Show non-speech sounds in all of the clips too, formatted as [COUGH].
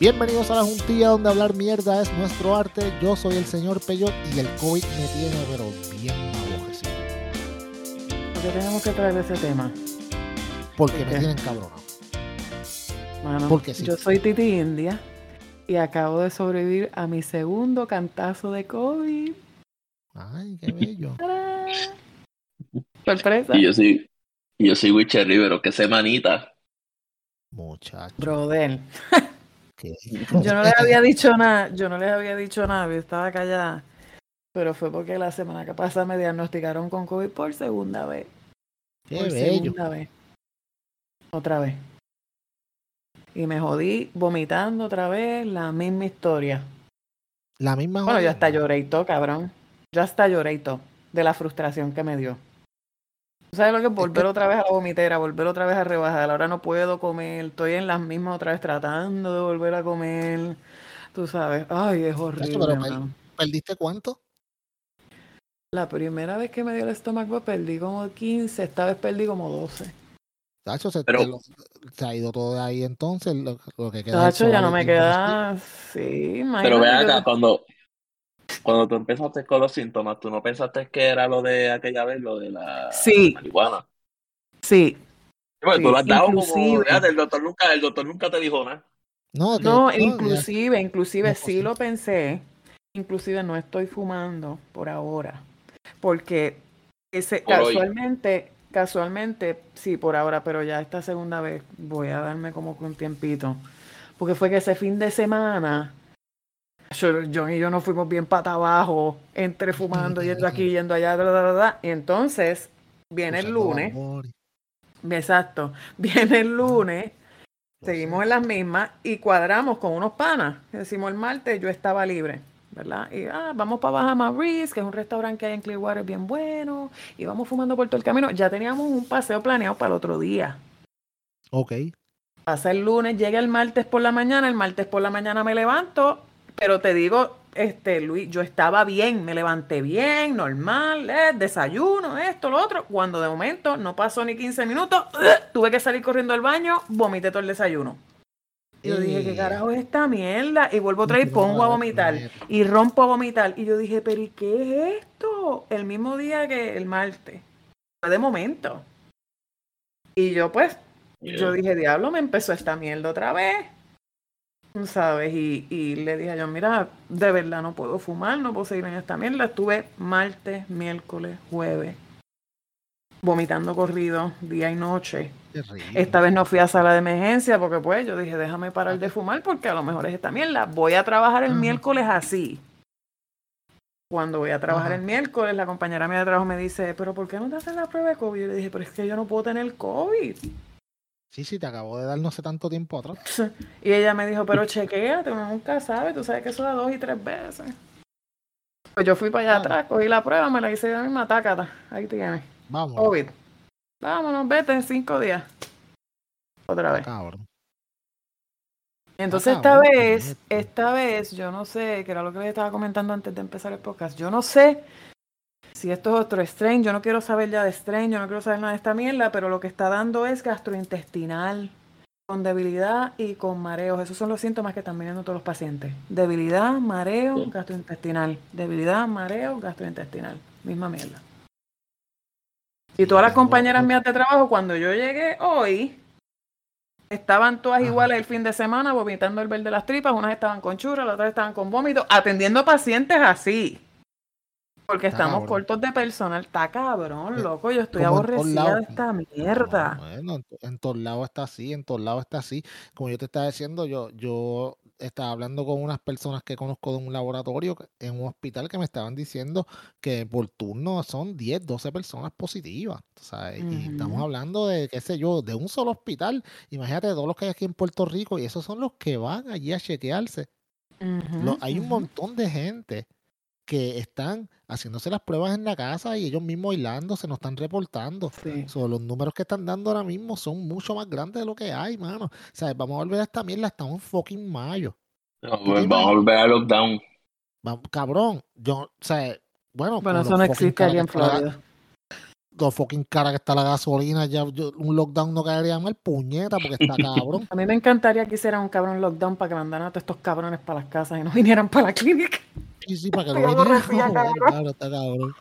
Bienvenidos a la juntilla donde hablar mierda es nuestro arte. Yo soy el señor Peyot y el COVID me tiene pero bien abojecido. ¿Por qué tenemos que traer ese tema? Porque me tienen cabrona. Mano, Porque sí. Yo soy Titi India y acabo de sobrevivir a mi segundo cantazo de COVID. Ay, qué bello. [LAUGHS] Sorpresa. Y yo soy, yo soy Witcher Rivero, qué semanita. Muchacho. Brother. [LAUGHS] Yo no les había dicho nada, yo no les había dicho nada, yo estaba callada. Pero fue porque la semana que pasada me diagnosticaron con COVID por segunda vez. por segunda vez. Otra vez. Y me jodí vomitando otra vez la misma historia. La misma Bueno, yo hasta lloré y todo, cabrón. Yo hasta lloré y todo de la frustración que me dio. ¿Sabes lo que es volver otra vez a la vomitera, volver otra vez a rebajar? Ahora no puedo comer, estoy en las mismas otra vez tratando de volver a comer. Tú sabes, ay, es horrible. Pero, ¿Perdiste cuánto? La primera vez que me dio el estómago perdí como 15, esta vez perdí como 12. Tacho, se, se ha ido todo de ahí entonces, lo, que queda. Tacho, ya no me queda. Sí, Pero ve acá, cuando, cuando tú empezaste con los síntomas, ¿tú no pensaste que era lo de aquella vez, lo de la marihuana? Sí. Bueno, tú lo has dado como, el doctor nunca, el doctor nunca te dijo nada. No, no, inclusive, inclusive sí lo pensé. Inclusive no estoy fumando por ahora. Porque ese, casualmente, casualmente, sí, por ahora, pero ya esta segunda vez voy a darme como un tiempito. Porque fue que ese fin de semana John y yo nos fuimos bien pata abajo, entre fumando, yendo aquí, yendo allá, y entonces viene el lunes. Exacto. [LAUGHS] Viene el lunes, seguimos en las mismas y cuadramos con unos panas. Decimos el martes, yo estaba libre. ¿verdad? Y ah, vamos para Bahama Breeze, que es un restaurante que hay en Clearwater bien bueno, y vamos fumando por todo el camino. Ya teníamos un paseo planeado para el otro día. Ok. Pasa el lunes, llega el martes por la mañana, el martes por la mañana me levanto pero te digo, este, Luis, yo estaba bien, me levanté bien, normal, eh, desayuno, esto, lo otro. Cuando de momento no pasó ni 15 minutos, tuve que salir corriendo al baño, vomité todo el desayuno. Yo dije, ¿qué carajo es esta mierda? Y vuelvo otra vez y pongo a vomitar. Y rompo a vomitar. Y yo dije, ¿pero y qué es esto? El mismo día que el martes. Fue de momento. Y yo, pues, yo dije, diablo, me empezó esta mierda otra vez. ¿Sabes? Y, y le dije yo, mira, de verdad no puedo fumar, no puedo seguir en esta mierda. Estuve martes, miércoles, jueves, vomitando corrido día y noche. Esta vez no fui a sala de emergencia porque pues yo dije, déjame parar de fumar porque a lo mejor es esta mierda. Voy a trabajar el miércoles así. Cuando voy a trabajar el miércoles, la compañera mía de trabajo me dice, pero ¿por qué no te haces la prueba de COVID? Yo le dije, pero es que yo no puedo tener COVID. Sí, sí, te acabo de dar no sé tanto tiempo atrás. [LAUGHS] Y ella me dijo, pero chequéate, uno nunca sabe, tú sabes que eso da dos y tres veces. Pues yo fui para allá atrás, cogí la prueba, me la hice de la misma tácata. Ahí tienes. Vamos. COVID. Vámonos, vete en cinco días. Otra vez. Cabrón. Entonces esta vez, esta vez, yo no sé, que era lo que les estaba comentando antes de empezar el podcast, yo no sé si esto es otro strain, yo no quiero saber ya de strain, yo no quiero saber nada de esta mierda, pero lo que está dando es gastrointestinal, con debilidad y con mareos. Esos son los síntomas que están viendo todos los pacientes. Debilidad, mareo, gastrointestinal. Debilidad, mareo, gastrointestinal. Misma mierda. Y todas las compañeras mías de trabajo, cuando yo llegué hoy, estaban todas iguales el fin de semana, vomitando el verde de las tripas. Unas estaban con churra, las otras estaban con vómito, atendiendo pacientes así. Porque estamos cortos de personal. Está cabrón, eh, loco. Yo estoy aborrecida de esta mierda. bueno, en, todos lados está así, en todos lados está así. Como yo te estaba diciendo, yo, yo estaba hablando con unas personas que conozco de un laboratorio en un hospital que me estaban diciendo que por turno son 10, 12 personas positivas. Y estamos hablando de, qué sé yo, de un solo hospital. Imagínate todos los que hay aquí en Puerto Rico y esos son los que van allí a chequearse. hay un montón de gente que están haciéndose las pruebas en la casa y ellos mismos bailando, se nos están reportando. los números que están dando ahora mismo son mucho más grandes de lo que hay, mano. O sea, vamos a volver a esta mierda, estamos en fucking mayo. vamos a volver a lockdown. cabrón, yo, o sea, bueno. Bueno, eso no existe aquí en Florida. lo fucking cara que está la gasolina, ya un lockdown no caería mal, puñeta, porque está [LAUGHS] cabrón. A mí me encantaría que hiciera un cabrón lockdown para que mandaran a todos estos cabrones para las casas y no vinieran para la clínica. Sí, sí, para que no vinieran. claro, está cabrón.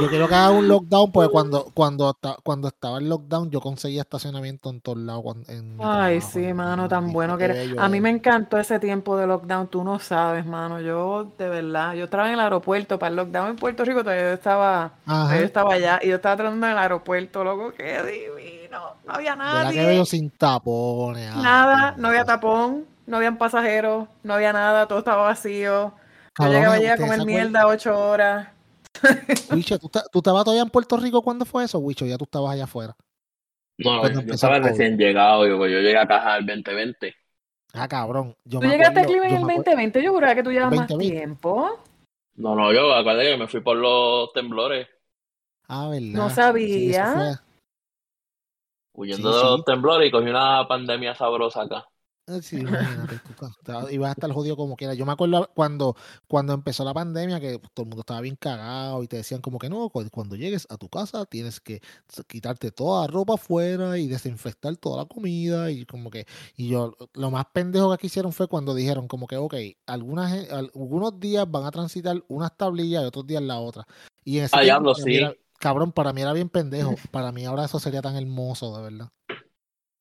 Yo quiero que haga un lockdown, porque cuando, cuando, cuando estaba el lockdown, yo conseguía estacionamiento en todos lados. Ay, sí, mano, tan bueno que eres. A mí me encantó ese tiempo de lockdown, tú no sabes, mano. Yo, de verdad, yo estaba en el aeropuerto para el lockdown en Puerto Rico, todavía yo estaba, yo estaba allá y yo estaba tratando en el aeropuerto, loco, qué divino. No había nada. que veo sin tapones. Nada, no había tapón, no habían pasajeros, no había nada, todo estaba vacío. Yo llegaba allá a comer mierda ocho horas. [LAUGHS] Wicho, ¿tú, ¿tú, estabas todavía en Puerto Rico cuando fue eso, Wicho? Ya tú estabas allá afuera. No, yo, estaba recién llegado, yo, yo llegué a caja el 2020. Ah, cabrón. Yo ¿Tú llegaste a Clima en el 2020? Yo juraba que tú llevas más tiempo. No, no, yo acuérdate que me fui por los temblores. Ah, ¿verdad? No sabía. Huyendo de los temblores y cogí una pandemia sabrosa acá. Eh, sí, [LAUGHS] imagínate, ibas a estar jodido como quiera. Yo me acuerdo cuando, cuando empezó la pandemia que todo el mundo estaba bien cagado y te decían como que no, cuando llegues a tu casa tienes que quitarte toda la ropa afuera y desinfectar toda la comida y como que, y yo, lo más pendejo que hicieron fue cuando dijeron como que, ok, algunas, algunos días van a transitar unas tablillas y otros días la otra. Y en ese ah, sí. cabrón, para mí era bien pendejo. Para mí ahora eso sería tan hermoso, de verdad.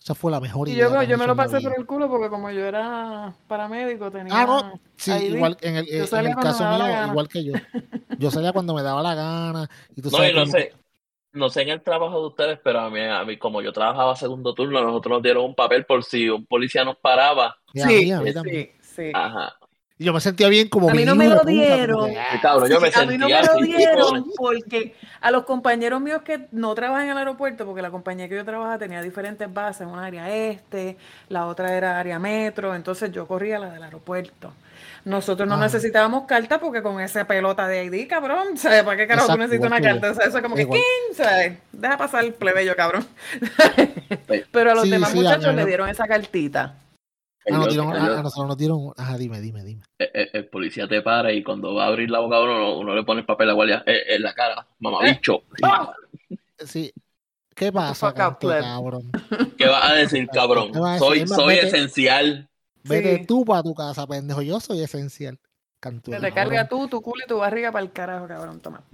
Esa fue la mejor y Yo, yo me lo pasé por el culo porque como yo era paramédico tenía... Ah, no, sí, igual en el, en el caso mío, igual que yo. Yo salía cuando me daba la gana. Y tú no, no sé, no sé en el trabajo de ustedes, pero a mí, a mí, como yo trabajaba segundo turno, nosotros nos dieron un papel por si un policía nos paraba. Sí, sí, sí. Ajá. Y yo me sentía bien como A mí no me lo dieron. yo me a mí no me lo dieron porque a los compañeros míos que no trabajan en el aeropuerto, porque la compañía que yo trabajaba tenía diferentes bases, una área este, la otra era área metro, entonces yo corría la del aeropuerto. Nosotros no ah. necesitábamos carta porque con esa pelota de ID, cabrón, [LAUGHS] ¿sabes? ¿Para qué carajo tú necesitas una carta? O sea, eso es como que, ¿quién? ¿sabes? Deja pasar el plebeyo, cabrón. [LAUGHS] Pero a los demás muchachos le dieron esa cartita. Ah, a, nosotros nos dieron. Ajá, dime, dime, dime. Eh, eh, el, policía te para y cuando va a abrir la boca uno, uno le pone el papel a la guardia eh, en la cara. Mamabicho. Sí. ¿Qué pasa, cabrón? ¿Qué vas a decir, cabrón? Soy, soy esencial. Vete tú para tu casa, pendejo. Yo soy esencial. Te recarga tú, tu culo y tu barriga para el carajo, cabrón. Toma. [LAUGHS]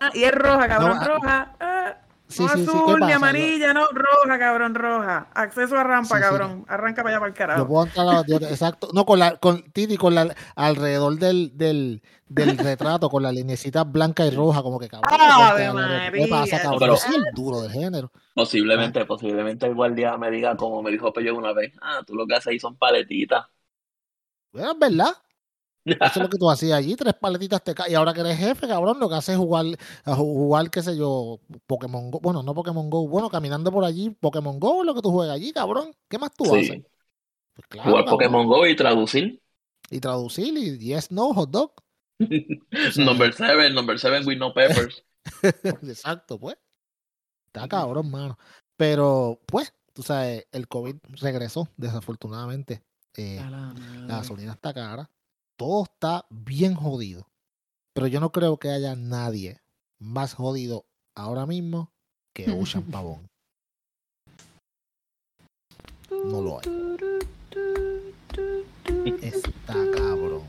Ah, y es roja, cabrón, ah, roja. Ah. Sí, no azul, ni amarilla, no, roja, cabrón, roja. Acceso a rampa, cabrón. Arranca para allá para el carajo. Yo puedo entrar a la exacto. No, con la, con Titi, con la, alrededor del, del, del retrato, con la linecita blanca y roja, como que cabrón. ¿Qué pasa, cabrón? Pero, sí, el duro del género. Posiblemente, posiblemente el guardia me diga, como me dijo Pello una vez, ah, tú lo que haces ahí son paletitas. Bueno, es verdad. Eso es lo que tú hacías allí, tres paletitas te caen. Y ahora que eres jefe, cabrón, lo que haces es jugar, jugar, qué sé yo, Pokémon Go. Bueno, no Pokémon Go. Bueno, caminando por allí, Pokémon Go es lo que tú juegas allí, cabrón. ¿Qué más tú haces? Pues jugar Pokémon Go y traducir. Y traducir y yes, no, hot dog. [LAUGHS] number seven, number seven with no peppers. [LAUGHS] Exacto, pues. Está cabrón, mano. Pero, pues, tú sabes, el COVID regresó, desafortunadamente. Eh, la gasolina está cara todo está bien jodido. Pero yo no creo que haya nadie más jodido ahora mismo que Ocean [LAUGHS] Pavón. No lo hay. Está cabrón.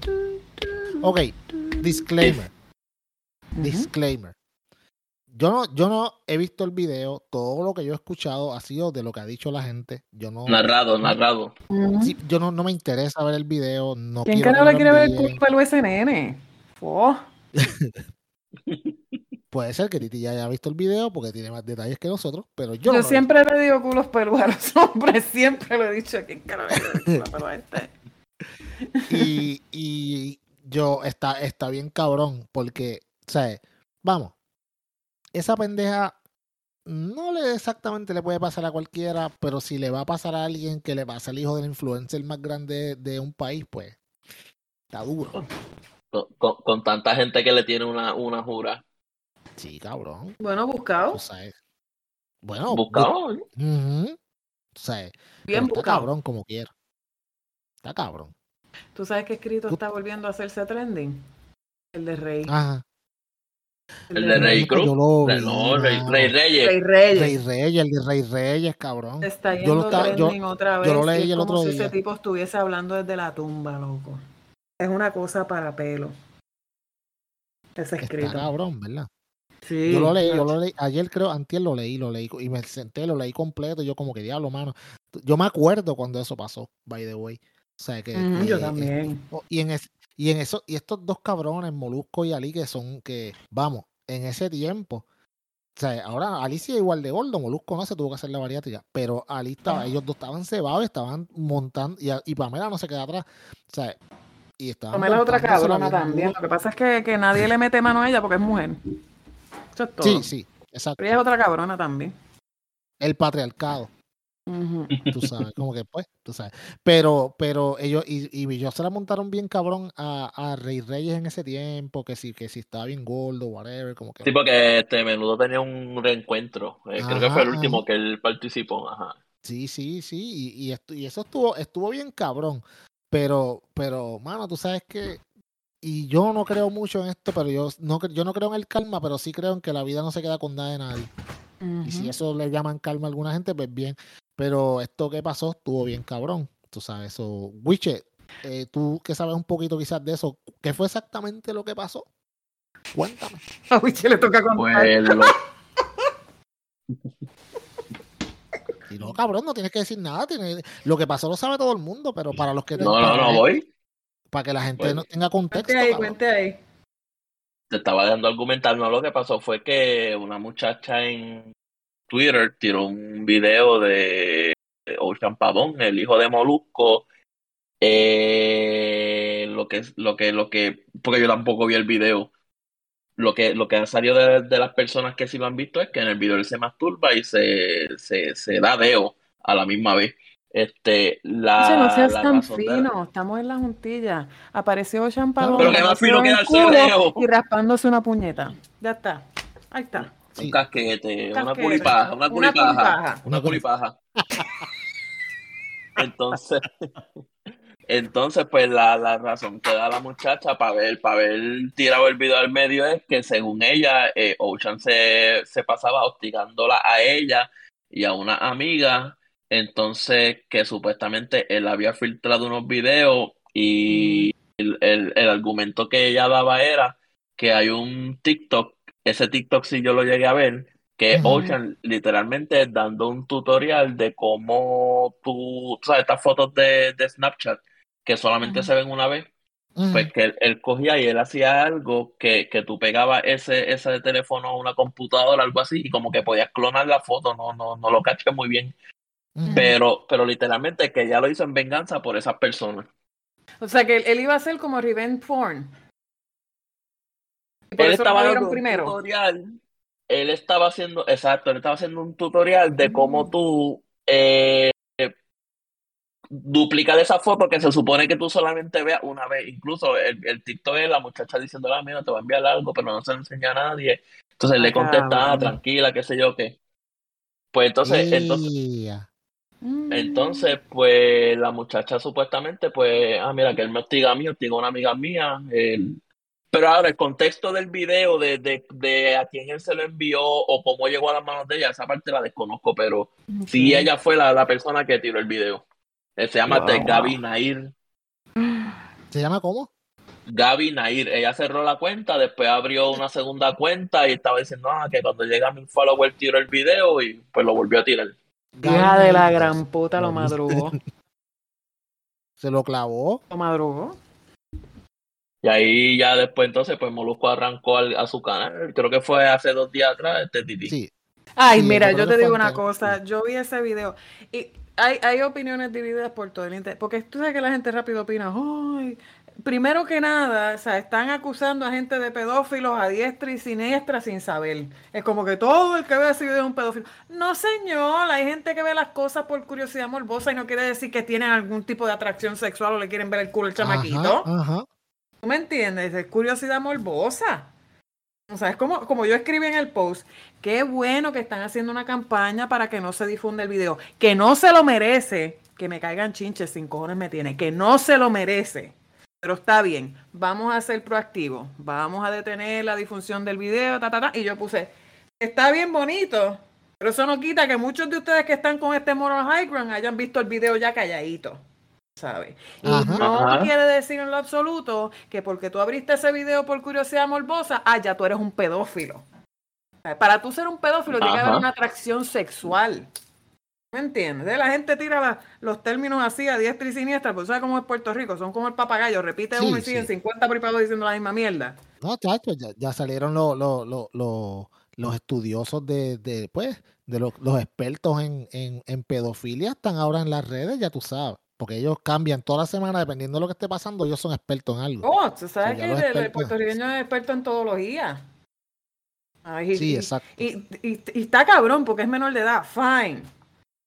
Ok, disclaimer. Disclaimer. Yo no, yo no he visto el video, todo lo que yo he escuchado ha sido de lo que ha dicho la gente. Yo no, narrado, narrado. yo no, no me interesa ver el video. No ¿Quién le quiere ver el culpa al USNN? Oh. Puede ser que Titi ya haya visto el video porque tiene más detalles que nosotros, pero yo. Yo siempre le digo culos peludos a los [LAUGHS] hombres, siempre lo he dicho. ¿Quién carajo este? [LAUGHS] y, [LAUGHS] y yo, está, está bien cabrón porque, o sea, vamos, esa pendeja no le exactamente le puede pasar a cualquiera, pero si le va a pasar a alguien que le pasa al hijo del influencer más grande de un país, pues está duro. Con, tanta gente que le tiene una, una jura. Sí, cabrón. Bueno, buscado. bueno, buscado. Bien buscado. cabrón como quiera. Está cabrón. ¿Tú sabes qué escrito está volviendo a hacerse trending? El de Rey. Ajá. El de Rey Cruz. no, Rey, Reyes. Rey Reyes. Rey Reyes, el de Rey Reyes, cabrón. Está yo lo, estaba, yo, otra vez. Yo lo leí el otro como si ese tipo estuviese hablando desde la tumba, loco. Es una cosa para pelo. Ese escrito. Está cabrón, ¿verdad? Sí. Yo lo leí, yo lo leí. Ayer creo, antier lo leí, lo leí. Y me senté, lo leí completo. Y yo como que diablo, mano. Yo me acuerdo cuando eso pasó, by the way. O sea que. yo también. y en y en eso, y estos dos cabrones, Molusco y Ali, que son que, vamos, en ese tiempo. O sea, ahora Alicia igual de gordo, Molusco no se tuvo que hacer la bariátrica, pero Ali estaba, ellos dos estaban cebados, estaban montando, y, y Pamela no se queda atrás. O sea, y estaban. Pamela es otra cabrona también. Lo que pasa es que, que, nadie le mete mano a ella porque es mujer. Eso es todo. Sí, sí, exacto. Pero ella es otra cabrona también. El patriarcado. [LAUGHS] Tú sabes, como que pues, tú sabes. Pero, pero ellos, y, y yo se la montaron bien cabrón a, a, Rey Reyes en ese tiempo, que si, que si estaba bien gordo, whatever, como que. Sí, porque este menudo tenía un reencuentro. Eh, creo que fue el último que él participó. Ajá. Sí, sí, sí. Y, y, esto, y eso estuvo, estuvo bien cabrón. Pero, pero, mano, tú sabes que. Y yo no creo mucho en esto, pero yo no, yo no creo en el karma, pero sí creo en que la vida no se queda con nada de nadie. Y si eso le llaman calma a alguna gente, pues bien. Pero esto que pasó estuvo bien cabrón. Tú sabes, eso. Wiche, eh, tú que sabes un poquito quizás de eso, ¿qué fue exactamente lo que pasó? Cuéntame. A Wiche le toca contar. y no, cabrón, no tienes que decir nada. Lo que pasó lo sabe todo el mundo, pero para los que... No, no, no, voy. Para que la gente no tenga contexto. Cuente ahí, cuente ahí. Te estaba dando argumentar, no, lo que pasó fue que una muchacha en Twitter tiró un video de Ocean Pavón, el hijo de Molusco. Eh, lo que lo que lo que porque yo tampoco vi el video. Lo que lo que ha salido de, las personas que sí lo han visto es que en el video él se masturba y se, se, se da deo a la misma vez. Este la no seas tan fino estamos en la juntilla. Apareció Ocean Pavón pero que más fino que y raspándose una puñeta. Ya está ahí está un casquete, una curipaja, una curipaja, una curipaja. [LAUGHS] entonces, [LAUGHS] entonces, pues la, la, razón que da la muchacha para ver, para ver tirado el video al medio es que según ella, eh, Ocean se, se pasaba hostigándola a ella y a una amiga. Entonces, que supuestamente él había filtrado unos videos y el, el, el argumento que ella daba era que hay un TikTok ese TikTok sí yo lo llegué a ver, que Ocean literalmente dando un tutorial de cómo tú, sabes, estas fotos de, de Snapchat que solamente se ven una vez, pues que él, cogía y él hacía algo que, que tú pegabas ese, ese teléfono a una computadora, algo así, y como que podías clonar la foto, no, no, no lo caché muy bien. Pero, pero literalmente que ya lo hizo en venganza por esas personas. O sea que él, iba a ser como revenge porn él estaba dando un tutorial. Él estaba haciendo, exacto, él estaba haciendo un tutorial de cómo mm. tú eh, duplicar esa foto que se supone que tú solamente veas una vez. Incluso el, el TikTok es la muchacha diciendo, ah, mira, te va a enviar algo, pero no se lo enseña a nadie. Entonces le contesta, ah, tranquila, qué sé yo qué. Pues entonces, entonces, mm. entonces, pues la muchacha supuestamente, pues, ah, mira, que él me hostiga a mí, hostiga a una amiga mía, él, pero ahora, el contexto del video, de, de, de, a quién él se lo envió o cómo llegó a las manos de ella, esa parte la desconozco, pero sí ella fue la, la, persona que tiró el video. se llama Gaby Nair. ¿Se llama cómo? Gaby Nair. Ella cerró la cuenta, después abrió una segunda cuenta y estaba diciendo ah, que cuando llega mi follower tiró el video y pues lo volvió a tirar. Hija de la gran puta, lo madrugó. [LAUGHS] ¿Se lo clavó? Lo madrugó. Y ahí ya después entonces pues Molusco arrancó a su canal, creo que fue hace dos días atrás, este Titi. Sí. Ay, mira, yo te digo una cosa, yo vi ese video y hay, hay opiniones divididas por todo el internet, porque tú sabes que la gente rápido opina, ay, primero que nada, o sea, están acusando a gente de pedófilos a diestra y siniestra sin saber. Es como que todo el que ve ese video es un pedófilo. No, señor, hay gente que ve las cosas por curiosidad morbosa y no quiere decir que tienen algún tipo de atracción sexual o le quieren ver el culo al chamaquito. Ajá, ¿Tú me entiendes? Es curiosidad morbosa. O sea, es como, como yo escribí en el post, qué bueno que están haciendo una campaña para que no se difunda el video, que no se lo merece, que me caigan chinches sin cojones me tiene, que no se lo merece. pero está bien, vamos a ser proactivos, vamos a detener la difusión del video, ta, ta, ta. Y yo puse, está bien bonito, pero eso no quita que muchos de ustedes que están con este moral high ground hayan visto el video ya calladito. ¿Sabes? Y Ajá. no Ajá. quiere decir en lo absoluto que porque tú abriste ese video por curiosidad morbosa, ah, ya tú eres un pedófilo. Para tú ser un pedófilo tiene que haber una atracción sexual. ¿Me entiendes? La gente tira la- los términos así a diestra y siniestra, pues sabes cómo es Puerto Rico, son como el papagayo, repite Sí, uno y siguen sí. 50 privados diciendo la misma mierda. No, chacho, ya, ya salieron los, los, los, los, los estudiosos de, de, pues, de los, los expertos en, en, en pedofilia, están ahora en las redes, ya tú sabes. Porque ellos cambian toda la semana, dependiendo de lo que esté pasando, ellos son expertos en algo. Oh, tú sabes que el, puertorriqueño es experto en todología. Ay, Sí, y- exacto. Y, y- y está cabrón porque es menor de edad, fine.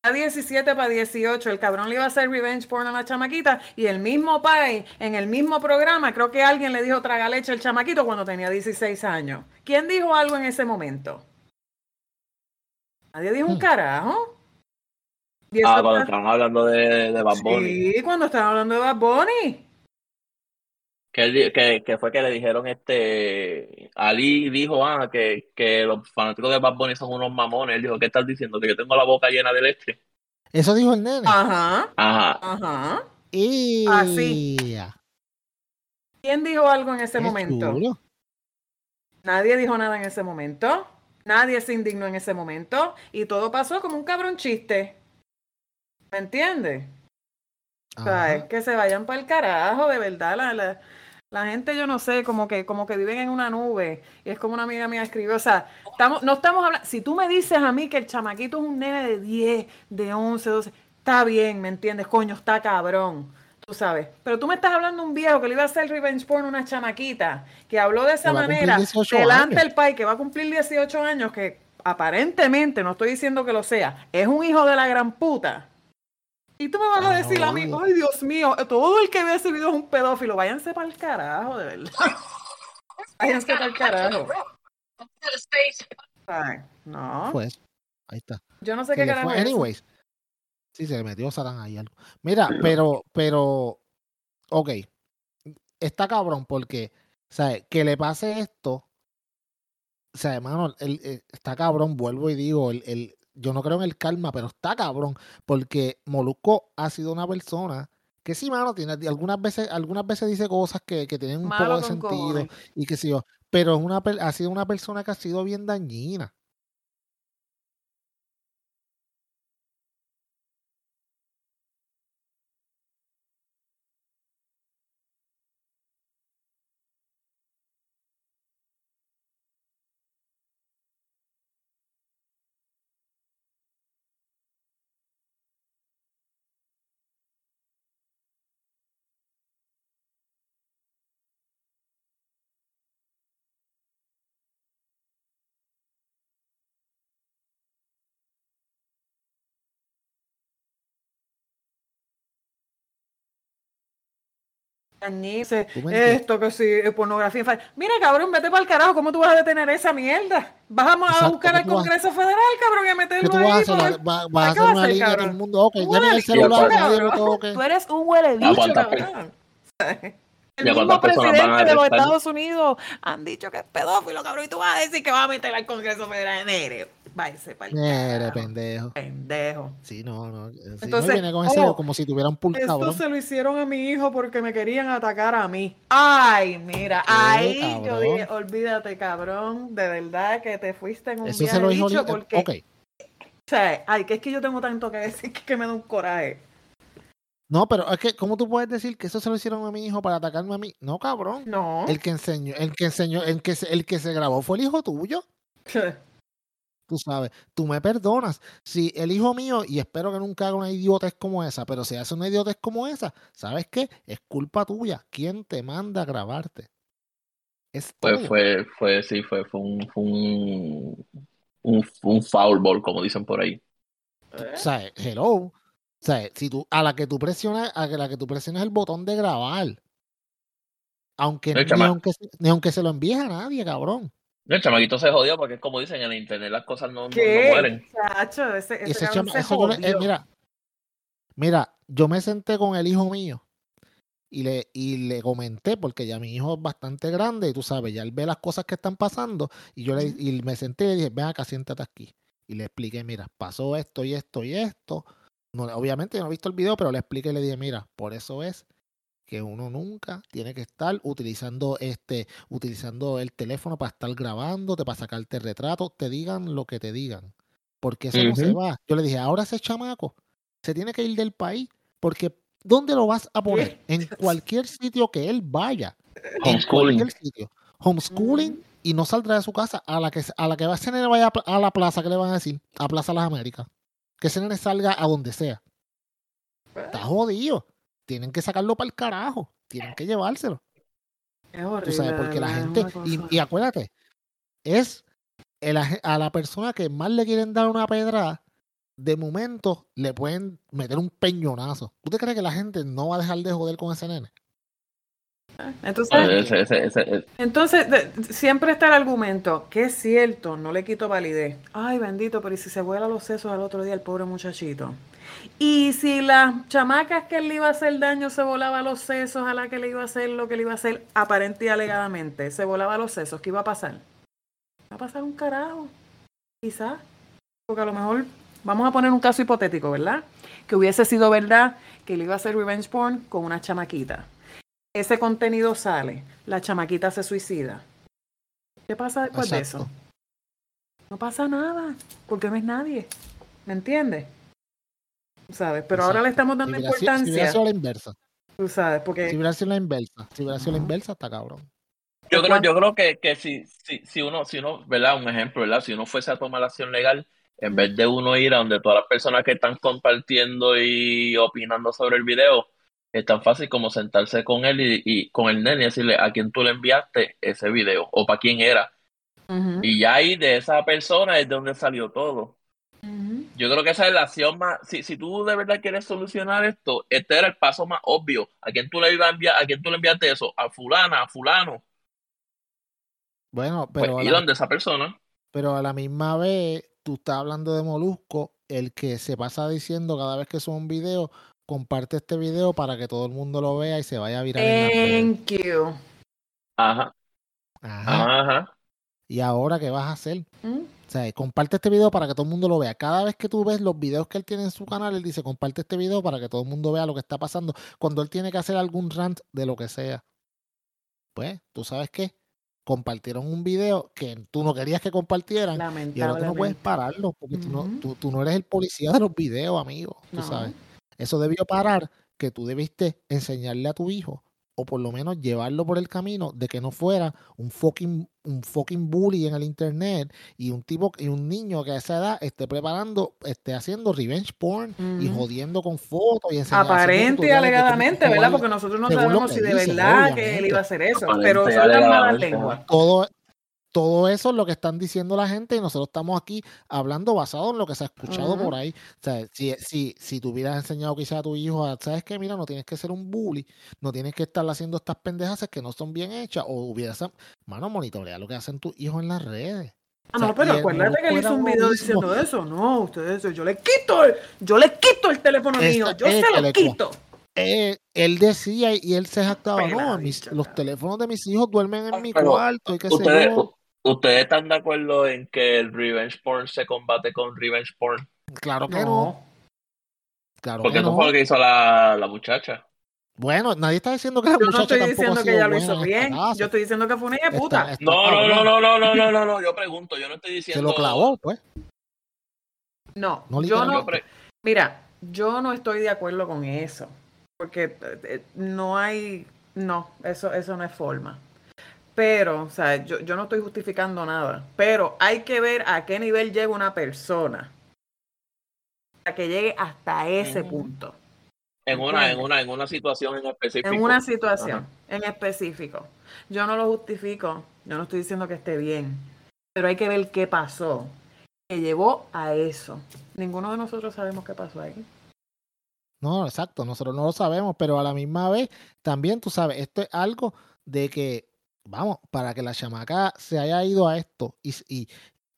A 17 para 18, el cabrón le iba a hacer revenge porn a la chamaquita y el mismo pai, en el mismo programa, creo que alguien le dijo traga leche al chamaquito cuando tenía 16 años. ¿Quién dijo algo en ese momento? Nadie dijo un Hmm. carajo. Y Ah, cuando está- estaban hablando de, de Bad Bunny. Sí, cuando estaban hablando de Bad Bunny. Que, que, que fue que le dijeron este Ali dijo ah que, que los fanáticos de Bad Bunny son unos mamones. Él dijo, ¿qué estás diciendo? Que yo tengo la boca llena de leche. Eso dijo el nene. Ajá, Ajá. ajá. y así. ¿Quién dijo algo en ese momento? chulo. Nadie dijo nada en ese momento. Nadie se indignó en ese momento. Y todo pasó como un cabrón chiste. ¿Me entiendes? O sea, es que se vayan para el carajo, de verdad. La, la, la gente, yo no sé, como que, como que viven en una nube. Y es como una amiga mía escribió. O sea, estamos, no estamos hablando. Si tú me dices a mí que el chamaquito es un nene de 10, de 11, 12, está bien, ¿me entiendes? Coño, está cabrón. Tú sabes. Pero tú me estás hablando de un viejo que le iba a hacer revenge porn a una chamaquita, que habló de esa manera, 18 delante del pai, que va a cumplir 18 años, que aparentemente, no estoy diciendo que lo sea, es un hijo de la gran puta. Y tú me vas a Ay, decir no, a mí, no. ay Dios mío, todo el que ve ese video es un pedófilo. Váyanse para el carajo, de verdad. [LAUGHS] Váyanse para el carajo. Ay, no, Pues, ahí está. yo no sé qué carajo. Anyways. Sí, se le metió Satán ahí algo. Mira, pero, pero, ok. Está cabrón porque, ¿sabes? Que le pase esto. O sea, hermano, el, el- está cabrón, vuelvo y digo, el, el- yo no creo en el karma, pero está cabrón, porque Molusco ha sido una persona que sí, mano, tiene, algunas veces, algunas veces dice cosas que, que tienen un Malo poco de sentido cojones. y que sí, yo, pero es una, ha sido una persona que ha sido bien dañina. Esto que sí, eh, pornografía. infantil. Mira, cabrón, vete para el carajo. ¿Cómo tú vas a detener esa mierda? Vas a, buscar ¿qué al vas- Congreso Federal, cabrón, y a ¿Qué meterlo tú vas a ahí. hacer? para La- ver- va- vas a ¿Qué hacer vas a una todo el mundo. Ok, Tú eres el celular, cabrón. nadie lo toque. Tú eres un huele ¿A bicho, cabrón. El ¿Y a mismo presidente de los? Estados Unidos han dicho que es pedófilo, cabrón, y tú vas a decir que vas a meter al Congreso Federal. Nere, váyase para pendejo. Pendejo. Sí, no, no. eh, Sí, Entonces, no viene con ese oh, como si tuviera un pulso Esto cabrón. se lo hicieron a mi hijo porque me querían atacar a mí. Ay, mira, ahí yo dije, olvídate, cabrón, de verdad que te fuiste en un Eso viaje se lo ahorita. porque, Ok. o sea, ay, que es que yo tengo tanto que decir que, que me da un coraje. No, pero es que, ¿cómo tú puedes decir que eso se lo hicieron a mi hijo para atacarme a mí? No, cabrón. No. El que enseñó, el que enseñó, el que se, el que se grabó fue el hijo tuyo. [LAUGHS] Tú sabes, tú me perdonas. Si el hijo mío, y espero que nunca haga una idiotez como esa, pero si hace una idiotez como esa, ¿sabes qué? Es culpa tuya. ¿Quién te manda a grabarte? Es Fue, todo. fue, fue, sí, fue, fue un, fue un, un, un foul ball, como dicen por ahí. O sea, hello. O sea, si tú, a la que tú presionas, a la que tú presionas el botón de grabar, aunque, ni aunque, se- ni aunque se lo envíes a nadie, cabrón. El chamaquito se jodió porque es como dicen en el internet, las cosas no, no, mueren. Chacho, ese, ese, Ese cabrón chama- se eso yo le- eh, jodió. mira, mira, yo me senté con el hijo mío y le, y le comenté, porque ya mi hijo es bastante grande y tú sabes, ya él ve las cosas que están pasando y yo le, y me senté y le dije, ven acá, siéntate aquí. Y le expliqué, mira, pasó esto y esto y esto. No, obviamente yo no he visto el video, pero le expliqué y le dije, mira, por eso es que uno nunca tiene que estar utilizando este, utilizando el teléfono para estar grabándote, para sacarte retrato, te digan lo que te digan. Porque eso no se va. Yo le dije, ahora ese chamaco se tiene que ir del país, porque ¿dónde lo vas a poner? [LAUGHS] En cualquier sitio que él vaya. Homeschooling. En cualquier sitio. Homeschooling y no saldrá de su casa. A la que, a la que va nene vaya a la plaza, ¿qué le van a decir? A Plaza Las Américas. Que ese nene salga a donde sea. Está jodido tienen que sacarlo para el carajo, tienen que llevárselo. Es horrible. Tú sabes, porque la gente, y, acuérdate, es el a la persona que más le quieren dar una pedra, de momento le pueden meter un peñonazo. ¿Tú te crees que la gente no va a dejar de joder con ese nene? Entonces, Ese- ese- ese- ese- entonces de- siempre está el argumento, que es cierto, no le quito validez. Ay, bendito, pero ¿y si se vuela los sesos al otro día el pobre muchachito? Y si las chamacas que él le iba a hacer daño se volaba los sesos a la que le iba a hacer lo que le iba a hacer aparente y alegadamente, se volaba los sesos, ¿qué iba a pasar? Va a pasar un carajo, quizás. Porque a lo mejor, vamos a poner un caso hipotético, ¿verdad? Que hubiese sido verdad que le iba a hacer revenge porn con una chamaquita. Ese contenido sale, la chamaquita se suicida. ¿Qué pasa después de eso? No pasa nada, porque no es nadie. ¿Me entiendes? Tú ¿Sabes? Pero ahora le estamos Si dando sido, si hubiera importancia. sido la inversa, Tú sabes, si porque hubiera sido la inversa, si hubiera sido la inversa, está cabrón. Yo creo, yo creo que, que si, si, si uno, si uno, ¿verdad? Un ejemplo, ¿verdad? Si uno fuese a tomar la acción legal, en vez de uno ir a donde todas las personas que están compartiendo y opinando sobre el video, es tan fácil como sentarse con él y, y con el nene y decirle a quién tú le enviaste ese video o para quién era. Y ya ahí de esa persona es de donde salió todo. Yo creo que esa es la acción más, si, si tú de verdad quieres solucionar esto, este era el paso más obvio. ¿A quién tú le ibas a enviar, a quién tú le enviaste eso? A fulana, a fulano. Bueno, Pues pero, la, donde esa persona. pero a la misma vez, tú estás hablando de Molusco, el que se pasa diciendo cada vez que sube un video, comparte este video para que todo el mundo lo vea y se vaya a virar en. Thank you. Ajá, Ajá. ajá. ¿Y ahora qué vas a hacer? ¿Mm? O sea, comparte este video para que todo el mundo lo vea. Cada vez que tú ves los videos que él tiene en su canal, él dice, comparte este video para que todo el mundo vea lo que está pasando. Cuando él tiene que hacer algún rant de lo que sea. Pues, ¿tú sabes qué? Compartieron un video que tú no querías que compartieran. Y ahora tú no puedes Lamentablemente. pararlo, porque tú, no, tú, tú no eres el policía de los videos, amigo. Tú No. sabes. Eso debió parar, que tú debiste enseñarle a tu hijo, o por lo menos llevarlo por el camino de que no fuera un fucking, un fucking bully en el internet y un tipo y un niño que a esa edad esté preparando, esté haciendo revenge porn y jodiendo con fotos y enseñando Aparente y alegadamente, ¿verdad? Porque nosotros no sabemos si de verdad que él iba a hacer eso. Aparente Pero son las malas lenguas. todo, todo eso es lo que están diciendo la gente y nosotros estamos aquí hablando basado en lo que se ha escuchado por ahí. O sea, si, si, si tú hubieras enseñado quizás a tu hijo, a, ¿sabes qué? Mira, no tienes que ser un bully, no tienes que estar haciendo estas pendejas que no son bien hechas, o hubieras, mano, monitorea lo que hacen tus hijos en las redes. Ah, O sea, no, pero acuérdate que él hizo un video mismo. diciendo eso. No, ustedes, yo le quito, el- yo le quito el teléfono mío, yo se que lo quito. Eh, él decía y él se jactaba, no, mis- los teléfonos de mis hijos duermen en mi Pero cuarto y qué sé ustedes, ustedes están de acuerdo en que el revenge porn se combate con revenge porn. Claro que no, No. claro Porque que eso no. fue lo que hizo la, la muchacha. Bueno, nadie está diciendo que la Yo no estoy diciendo que ella lo hizo este bien. Yo estoy diciendo que fue una hija de Está- puta. está No, no, no, no, no, no, no, no, no. Yo pregunto, yo no estoy Se diciendo. lo clavó, pues. No, No yo no. Mira, yo no estoy de acuerdo con eso. Porque eh, eh, no hay. No, eso, eso no es forma. Pero, o sea, yo, yo no estoy justificando nada. Pero hay que ver a qué nivel llega una persona. Para que llegue hasta ese punto. en una, en una, en una situación en específico. En una situación en específico. Yo no lo justifico. Yo no estoy diciendo que esté bien. Pero hay que ver qué pasó. Que llevó a eso. Ninguno de nosotros sabemos qué pasó ahí. No, exacto, nosotros no lo sabemos, pero a la misma vez, también tú sabes, esto es algo de que, vamos, para que la chamaca se haya ido a esto y, y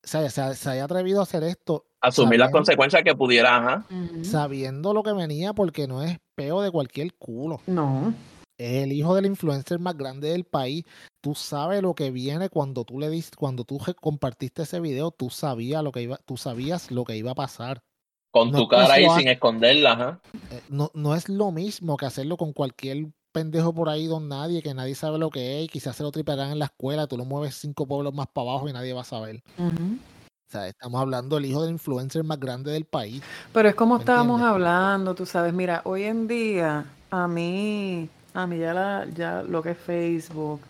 se, haya, se haya- se haya atrevido a hacer esto, Asumir las consecuencias que pudiera, ajá. Sabiendo lo que venía, porque no es peo de cualquier culo. No. Es el hijo del influencer más grande del país. Tú sabes lo que viene cuando tú le diste, cuando tú compartiste ese video, tú sabías lo que iba, tú sabías lo que iba a pasar. Con tu cara ahí sin esconderla, eh, no, no es lo mismo que hacerlo con cualquier pendejo por ahí don nadie, que nadie sabe lo que es, y quizás se lo tripearán en la escuela, tú lo mueves cinco pueblos más para abajo y nadie va a saber. O sea, estamos hablando del hijo del influencer más grande del país. Pero es como estábamos hablando, tú sabes, mira, hoy en día a mí, a mí ya, la, ya lo que es Facebook,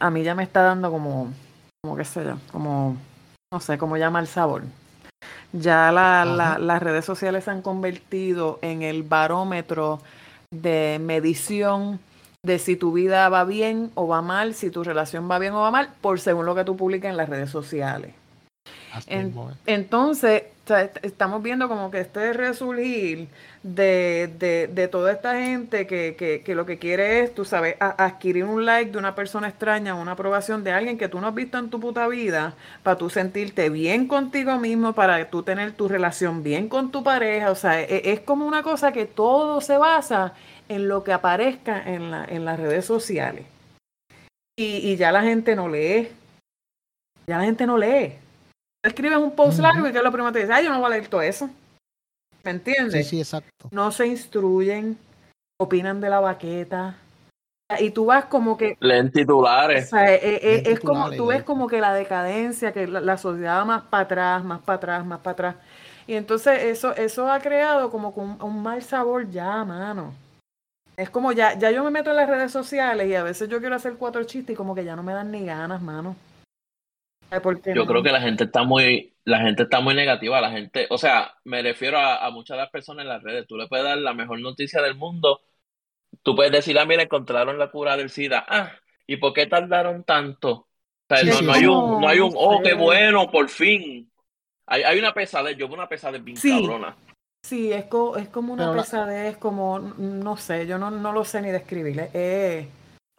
a mí ya me está dando como, como qué sé yo, como, no sé, como llama el sabor. Ya la, las redes sociales se han convertido en el barómetro de medición de si tu vida va bien o va mal, si tu relación va bien o va mal, por según lo que tú publicas en las redes sociales. Entonces, estamos viendo como que este resurgir de, de, toda esta gente que, que, que, lo que quiere es, tú sabes, adquirir un like de una persona extraña, una aprobación de alguien que tú no has visto en tu puta vida, para tú sentirte bien contigo mismo, para tú tener tu relación bien con tu pareja. O sea, e, es, como una cosa que todo se basa en lo que aparezca en, la, en las redes sociales. Y, y ya la gente no lee. Ya la gente no lee escribes un post largo y que lo primero te dice, ay, yo no voy a leer todo eso. ¿Me entiendes? Sí, sí, exacto. No se instruyen, opinan de la baqueta. Y tú vas como que. Leen titulares. O sea, eh, eh, es, como, tú ves como que la decadencia, que la, sociedad va más para atrás, más para atrás, más para atrás. Y entonces eso, eso ha creado como un, un mal sabor ya, mano. Es como ya, ya yo me meto en las redes sociales y a veces yo quiero hacer cuatro chistes y como que ya no me dan ni ganas, mano. Yo creo que la gente está muy, la gente está muy negativa, la gente, o sea, me refiero a, muchas de las personas en las redes, tú le puedes dar la mejor noticia del mundo, tú puedes decir, ah, mira, encontraron la cura del SIDA, ah, ¿y por qué tardaron tanto? O sea, no, hay un, no hay un, oh, qué bueno, por fin. Hay, hay una pesadez, yo veo una pesadez bien cabrona. Sí, es, es como una pesadez, como, no sé, yo no, no lo sé ni describirle. Eh,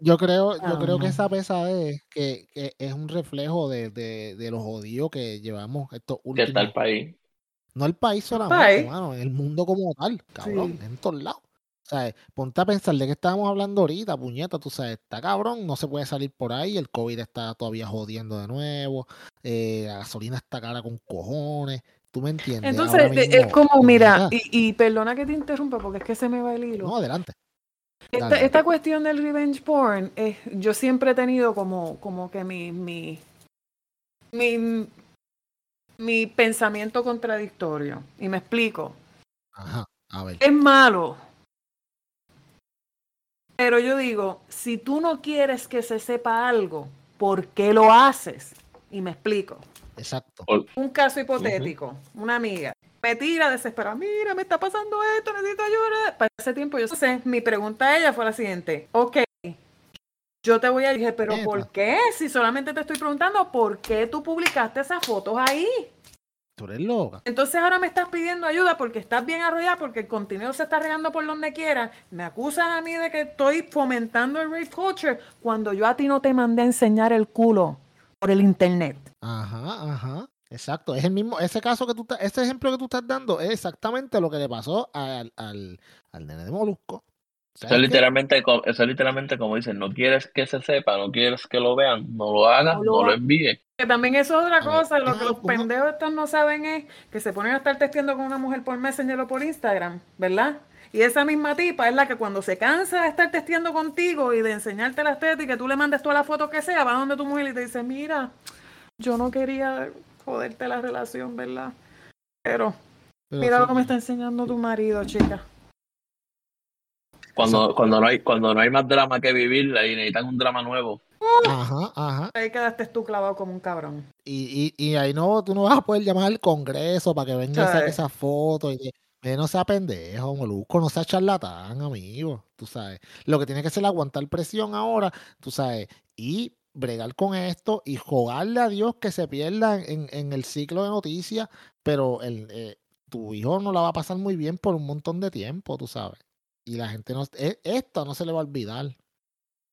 yo creo, yo creo que esa pesadez que, que es un reflejo de, de, de los odios que llevamos estos últimos. Que está el país. No el país solamente, el mundo como tal, cabrón, en todos lados. O sea, ponte a pensar de qué estábamos hablando ahorita, puñeta, tú sabes, está cabrón, no se puede salir por ahí, el COVID está todavía jodiendo de nuevo, eh, la gasolina está cara con cojones, ¿tú me entiendes? Entonces, es como, mira, y, y, perdona que te interrumpa porque es que se me va el hilo. No, adelante. Esta, cuestión del revenge porn, eh, yo siempre he tenido como, como que mi, mi, mi, mi pensamiento contradictorio. Y me explico. Ajá, a ver. Es malo. Pero yo digo, si tú no quieres que se sepa algo, ¿por qué lo haces? Y me explico. Exacto. Un caso hipotético, una amiga me tira desesperada, mira, me está pasando esto, necesito ayuda. Para ese tiempo yo sé, mi pregunta a ella fue la siguiente, ok, yo te voy a decir, pero ¿por qué? Si solamente te estoy preguntando, ¿por qué tú publicaste esas fotos ahí? Tú eres loca. Entonces ahora me estás pidiendo ayuda porque estás bien arrollada, porque el contenido se está regando por donde quiera. Me acusas a mí de que estoy fomentando el rape culture cuando yo a ti no te mandé a enseñar el culo por el internet. Ajá, ajá. Exacto, es el mismo, ese caso que tú ese ejemplo que tú estás dando es exactamente lo que le pasó al, al, al nene de Molusco. Eso es, literalmente, eso literalmente como dicen, no quieres que se sepa, no quieres que lo vean, no lo hagas, no lo, envíes. Que también eso es otra cosa, lo que los pendejos estos no saben es que se ponen a estar testeando con una mujer por Messenger o por Instagram, ¿verdad? Y esa misma tipa es la que cuando se cansa de estar testeando contigo y de enseñarte la estética y que tú le mandes toda la foto que sea, va donde tu mujer y te dice, mira, yo no quería joderte la relación, ¿verdad? Pero, mira lo que me está enseñando tu marido, chica. Cuando, cuando, no hay, cuando no hay más drama que vivir y necesitan un drama nuevo. Ajá, ajá. Ahí quedaste tú clavado como un cabrón. Y, y, y ahí no, tú no vas a poder llamar al Congreso para que venga a hacer esa foto y que no sea pendejo, molusco, no sea charlatán, amigo. Tú sabes. Lo que tiene que es aguantar presión ahora, tú sabes. Y bregar con esto y jugarle a Dios que se pierda en, en el ciclo de noticias, pero el, eh, tu hijo no la va a pasar muy bien por un montón de tiempo, tú sabes. Y la gente no, e, esto no se le va a olvidar.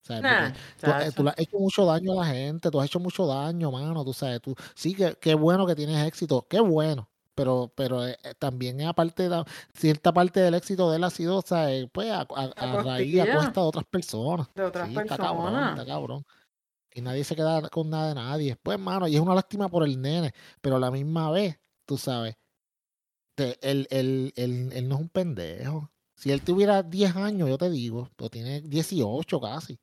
Eh, tú, le has hecho mucho daño a la gente, tú has hecho mucho daño, mano, tú sabes, tú, sí, que, qué bueno que tienes éxito, qué bueno, pero, pero eh, eh, también aparte de cierta parte del éxito de él ha sido, o sea, eh, pues a, a, a raíz, a cuesta de otras personas. De otras Sí, personas. está cabrón, está cabrón. Y nadie se queda con nada de nadie. Pues, mano, y es una lástima por el nene, pero a la misma vez, tú sabes, te- él, él- él- él no es un pendejo. Si él tuviera 10 años, yo te digo, pero tiene 18 casi.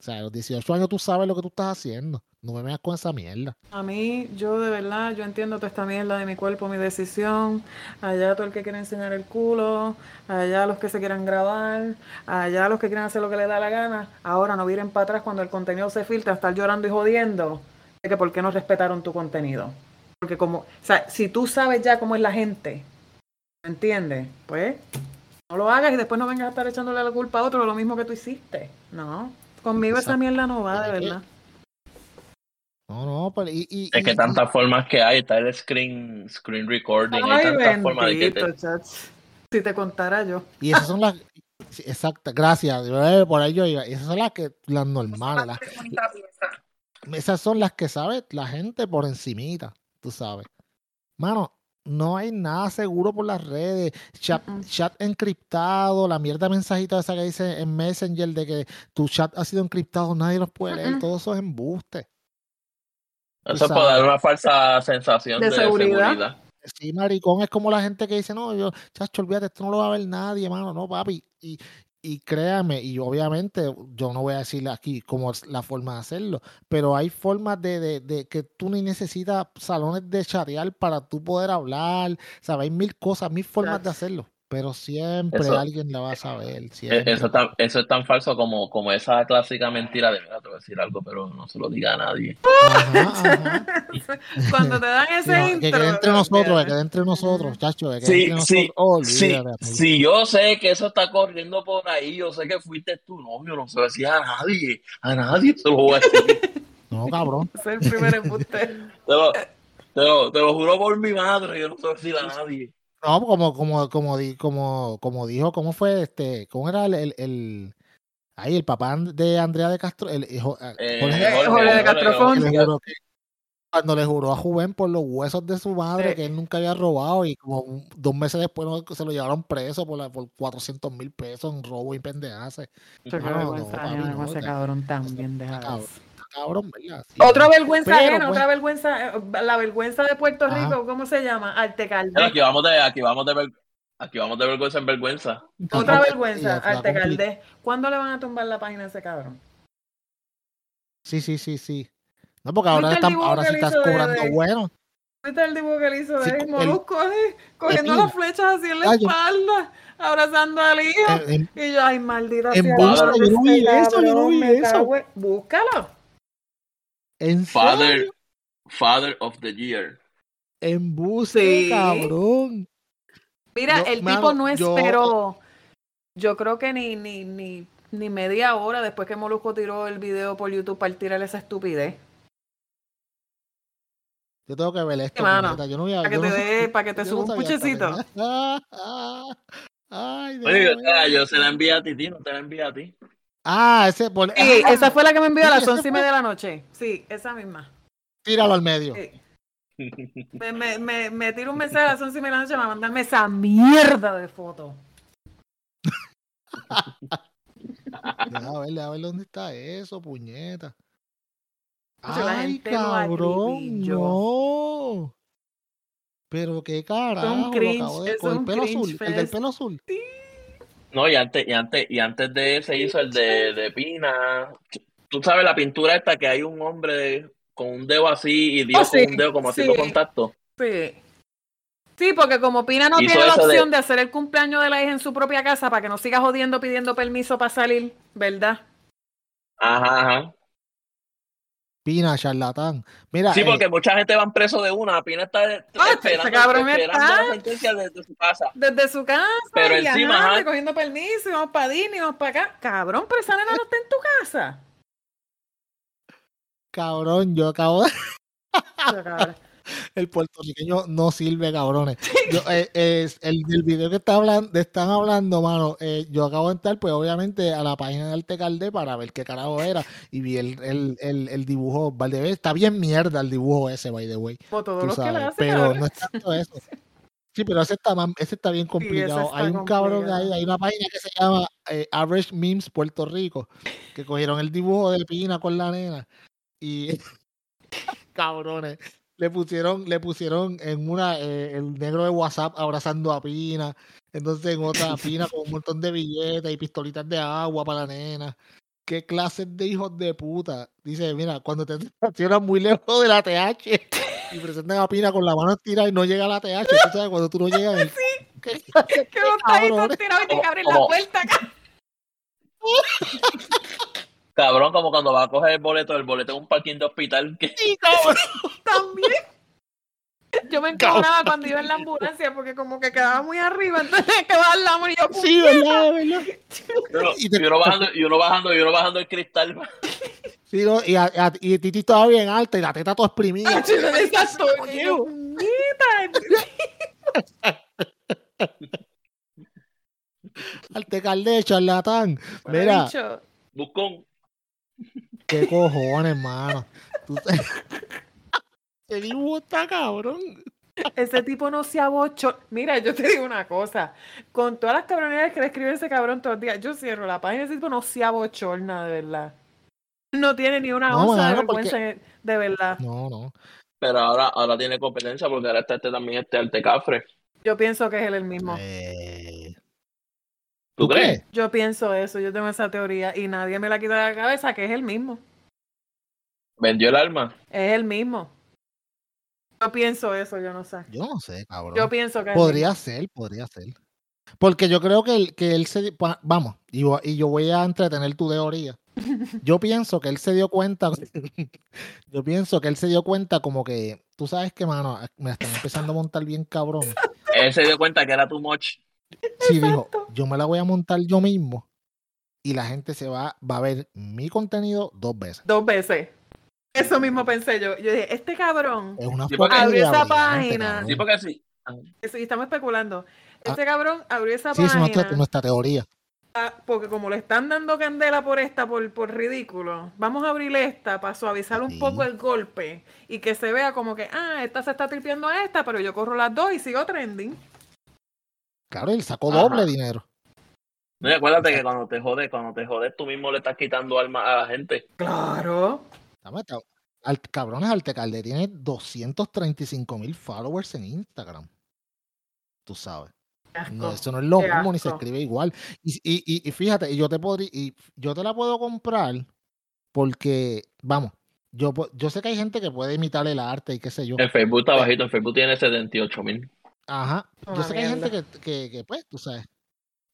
O sea, los 18 años tú sabes lo que tú estás haciendo. No me veas con esa mierda. A mí, yo de verdad, yo entiendo toda esta mierda de mi cuerpo, mi decisión. Allá todo el que quiere enseñar el culo, allá los que se quieran grabar, allá los que quieran hacer lo que les da la gana. Ahora no vienen para atrás cuando el contenido se filtra, estar llorando y jodiendo de que por qué no respetaron tu contenido. Porque como, o sea, si tú sabes ya cómo es la gente, ¿me entiendes? Pues no lo hagas y después no vengas a estar echándole la culpa a otro de lo mismo que tú hiciste. No, conmigo esa mierda no va, de verdad. No, no, pero y, y- Es que tantas formas que hay, está el screen, screen recording, hay Ay, tantas formas de que te... Si te contara yo. Y esas son las. Exacto, gracias. Por ahí yo iba. Esas son las que las normales. Las, esas son las que sabe la gente por encimita, tú sabes. Mano, no hay nada seguro por las redes. Chat, chat encriptado, la mierda mensajito esa que dice en Messenger de que tu chat ha sido encriptado, nadie los puede leer. Mm-mm. Todo eso es embuste. tú Eso es para dar una falsa sensación De de, seguridad. seguridad. Sí, maricón, es como la gente que dice, no, yo, chacho, olvídate, esto no lo va a ver nadie, mano, no, papi. Y, y créame, y obviamente yo no voy a decirle aquí cómo es la forma de hacerlo, pero hay formas de, de, de que tú ni necesitas salones de chatear para tú poder hablar, ¿sabes? Hay mil cosas, mil formas de hacerlo, pero siempre Eso- alguien la va a saber, E- siempre. Eso es, tan, eso es tan falso como, como esa clásica mentira de, mira, te voy a decir algo, pero no se lo diga a nadie. Ajá, [LAUGHS] ajá. Cuando te dan [LAUGHS] ese no, que intro. quede entre nosotros, que quede entre nosotros, chacho, que Sí, entre sí, nosotros. Oh, sí, yo sé que eso está corriendo por ahí, yo sé que fuiste tu novio, no se lo decía a nadie, a nadie se lo voy a decir. [LAUGHS] No, cabrón. Es el primer embuste. Te lo, te lo, te lo juro por mi madre, yo no se lo voy a decir a nadie. No, como, como, como, di- como, como dijo, ¿cómo fue este? ¿Cómo era el, el, el- ahí, el papá de Andrea de Castro? El, hijo- ah, Eh, Jorge, Jorge de cuando le juró a Juven por los huesos de su madre Sí. que él nunca había robado y como dos meses después no, se lo llevaron preso por, la- por 400 mil pesos en robo y pendejaces. Qué No, no, no, ese cabrón también, deja Sí, Otra vergüenza Pero, ajena, pues, otra vergüenza, eh, la vergüenza de Puerto Ajá. Rico, ¿cómo se llama? Arte aquí vamos de, aquí vamos de, ver- aquí vamos de vergüenza en vergüenza. Otra vergüenza, Arte. ¿Cuándo le van a tumbar la página a ese cabrón? Sí, sí, sí, sí. No, porque ahora, ¿Viste el están, ahora sí estás cobrando de- bueno. ¿Viste el dibujo que le hizo Sí, de el- Molusco? Cogiendo las flechas así en la yo- espalda, abrazando al hijo. En- Y yo, ay, maldita sea. yo no vi eso, yo no vi eso. Búscalo. ¿En Father, serio? father of the year. Embuste, Sí. cabrón. Mira, Yo, el mano, tipo no yo- esperó. Yo creo que ni, ni, ni, ni media hora después que Molusco tiró el video por YouTube para tirar esa estupidez. Yo tengo que ver esto. mano, puñeta, Yo no voy a, Para que yo te no para que te yo suba no un puchecito. [LAUGHS] Ay, Oye, Dios o sea, mío. yo se la envié a ti, ti, no te la envié a ti. Ah, ese. por- Sí, ah, esa fue la que me envió a Sí, las once y media de la noche. Sí, esa misma. Tíralo al medio. Sí. Me, me, me, me tira un mensaje a las once y media de la noche para mandarme esa mierda de foto. [LAUGHS] Deja ver, deja ver dónde está eso, puñeta. Ay, cabrón, no. Pero qué carajo, cringe, acabo de- es con el un pelo azul, el del pelo azul. No, y antes, y antes, y antes de ese hizo el de, de Pina. Tú sabes la pintura esta que hay un hombre con un dedo así y Dios Oh, sí, con un dedo como sí. haciendo contacto. Sí. Sí, porque como Pina no Hizo tiene la eso de- opción de... hacer el cumpleaños de la hija en su propia casa para que no siga jodiendo pidiendo permiso para salir, ¿verdad? Ajá, ajá. Pina, charlatán. Mira, Sí, eh, porque mucha gente van preso de una. Pina está Ah, ese esperando, cabrón esperando está- la sentencia desde su casa. Desde su casa, Pero y encima, ajá, ajá. cogiendo permiso, y vamos para Disney, vamos para acá. Cabrón, pero esa nena no está en tu casa. cabrón, yo acabo de... El puertorriqueño no sirve, cabrones. [LAUGHS] Yo, eh, el del video que está hablando, están hablando, mano, eh, yo acabo de entrar, pues obviamente, a la página de Altecalde para ver qué carajo era y vi el, el, el, el dibujo. Valdebé, está bien mierda el dibujo ese, by the way. Todos los que sabes, hacen pero no es tanto eso. [LAUGHS] Sí, pero ese está, ese está bien complicado. está hay un cabrón ahí, hay una página que se llama eh, Average Memes Puerto Rico, que cogieron el dibujo de Pina con la nena y [LAUGHS] cabrones, le pusieron, le pusieron en una eh, el negro de WhatsApp abrazando a Pina, entonces en otra [LAUGHS] Pina con un montón de billetes y pistolitas de agua para la nena. ¿Qué clases de hijos de puta? Dice, mira, cuando te estacionas muy lejos de la TH y presentan a Pina con la mano estirada y no llega a la TH, tú sabes, cuando tú no llegas. el- [LAUGHS] ¿Qué [LAUGHS] tajitos cabrones? tirados y te abren la puerta. Cabrón, como cuando va a coger el boleto, el boleto en un parking de hospital. Que... Sí, cabrón. [LAUGHS] También. Yo me encojonaba cuando iba en la ambulancia porque como que quedaba muy arriba, entonces [LAUGHS] que va al lado y yo Sí, ¿verdad? ¿verdad? Y te- y uno bajando, y uno bajando, y uno bajando el cristal. Sí, no, y, a, a- y Titi estaba bien alta y la teta toda exprimida. [LAUGHS] Exacto. Y yo, "Puñeta". Altecalde, charlatán. Bueno, Mira, bicho, Buscón. Qué cojones, hermano. Tú sabes- Ese dibujo está cabrón. Ese tipo no se abocho. Mira, yo te digo una cosa. Con todas las cabronerías que le escribe ese cabrón todos los días, yo cierro la página. Ese tipo no se abochorna, de verdad. No tiene ni una No, onza de mano, porque- vergüenza, de verdad. No, no. Pero ahora, ahora tiene competencia porque ahora está este también este Altecafre. Yo pienso que es él el mismo. Eh, ¿Tú, ¿Tú crees? Yo pienso eso, yo tengo esa teoría y nadie me la quita de la cabeza que es el mismo. ¿Vendió el alma? Es el mismo. Yo pienso eso, yo no sé. Yo no sé, cabrón. Yo pienso que es Podría ser, podría ser. Porque yo creo que él, que él se... pa- Vamos, y, y yo voy a entretener tu teoría. [LAUGHS] Yo pienso que él se dio cuenta... [LAUGHS] yo pienso que él se dio cuenta como que... Tú sabes que, mano, me la están empezando a montar bien cabrón. Él se dio cuenta que era too much. Sí, dijo, yo me la voy a montar yo mismo y la gente se va, va a ver mi contenido dos veces. Dos veces. Eso mismo pensé yo. Yo dije, este cabrón, Es una Sí, Abrió esa página. Sí, porque sí. eso, y estamos especulando. Ah. Este cabrón abrió esa Sí, esa es página nuestra, nuestra teoría. ah, porque como le están dando candela por esta, por, por ridículo, vamos a abrir esta para suavizar un Sí. poco el golpe y que se vea como que, ah, esta se está tripeando a esta, pero yo corro las dos y sigo trending. Claro, él sacó Ajá. doble dinero. No, y acuérdate que cuando te jodes, cuando te jodes, tú mismo le estás quitando alma a la gente. Claro. Dame, Al, cabrones, Altecalde tiene 235 mil followers en Instagram. Tú sabes. No, eso no es lo Qué mismo, ni se escribe igual. Y, y, y, y fíjate, y yo te podría, y yo te la puedo comprar porque, vamos, yo, yo sé que hay gente que puede imitar el arte y qué sé yo. En Facebook está bajito, en Facebook tiene 78 mil. Ajá. Yo Una sé que hay gente que, que, que, pues, tú sabes,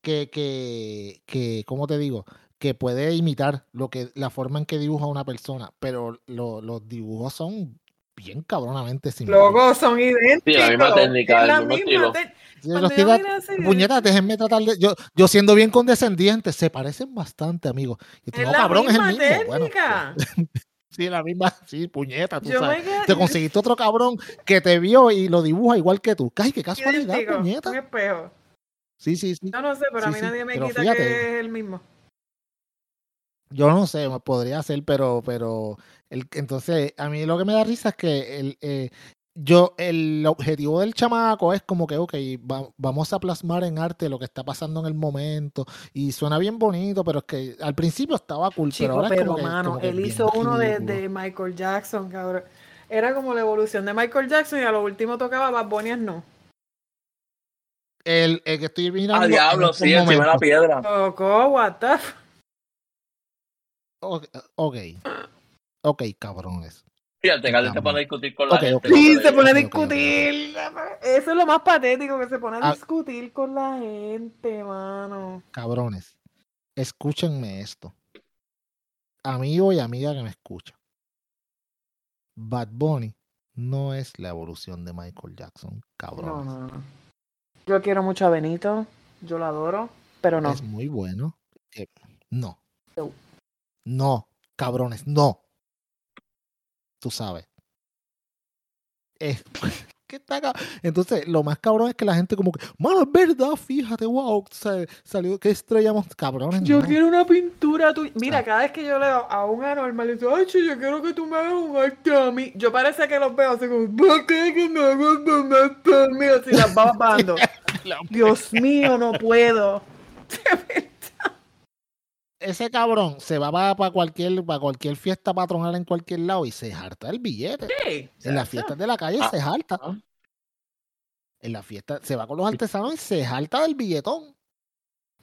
que, que, que, ¿cómo te digo? Que puede imitar lo que, la forma en que dibuja una persona, pero lo- los dibujos son bien cabronamente similares. Locos son idénticos. Sí, la misma técnica, Es el la mismo misma estilo. te- los yo así, puñetas, déjenme tratar de. Yo, yo siendo bien condescendiente, se parecen bastante, amigos. Y Es no, la cabrón, es el misma mismo. Bueno, técnica. [LAUGHS] sí, la misma, [LAUGHS] sí, puñeta, tú Yo sabes. quedé Te conseguiste otro cabrón que te vio y lo dibuja igual que tú. Ay, qué casualidad, puñeta. un espejo. Sí, sí, sí. Yo no sé, pero a mí sí, nadie me pero quita fíjate. que es el mismo. Yo no sé, podría ser, pero, pero el, entonces a mí lo que me da risa es que el, eh, yo, el objetivo del chamaco es como que, ok, va- vamos a plasmar en arte lo que está pasando en el momento y suena bien bonito, pero es que al principio estaba cool, pero ahora es que, mano, como él hizo uno de, Michael Jackson, cabrón. Era como la evolución de Michael Jackson y a lo último tocaba Bad Bunny no. El, el que estoy mirando Ah, diablo, sí, encima de la piedra. Tocó, what the ok, ok, cabrones. Fíjate, que se pone a discutir con la gente. Sí, se pone a discutir. Eso es lo más patético, que se pone a Ah. discutir con la gente, mano. Cabrones, escúchenme esto. Amigo y amiga que me escucha. Bad Bunny no es la evolución de Michael Jackson, No, cabrones. no, no. Yo quiero mucho a Benito, yo lo adoro, pero no. Es muy bueno. Eh, no. No. No, cabrones, no. Tú sabes. Es- [LAUGHS] ¿qué está acá? Entonces, lo más cabrón es que la gente como que, mano, es verdad, fíjate, wow, sa- salió, qué estrellamos, cabrones. Yo no. quiero una pintura tuya. Mira, Ah. cada vez que yo leo a un anormal, le digo, ay, che, yo quiero que tú me hagas un arte a mí. Yo parece que los veo así como, ¿por qué que me hagas un arte a mí? Así las babas bajando. [LAUGHS] Dios mío, no puedo. [LAUGHS] ese cabrón se va para, cualquier, para cualquier fiesta patronal en cualquier lado y se harta el billete. Sí, en las fiestas de la calle ah, se harta. Ah. En la fiesta se va con los artesanos y se harta del billetón.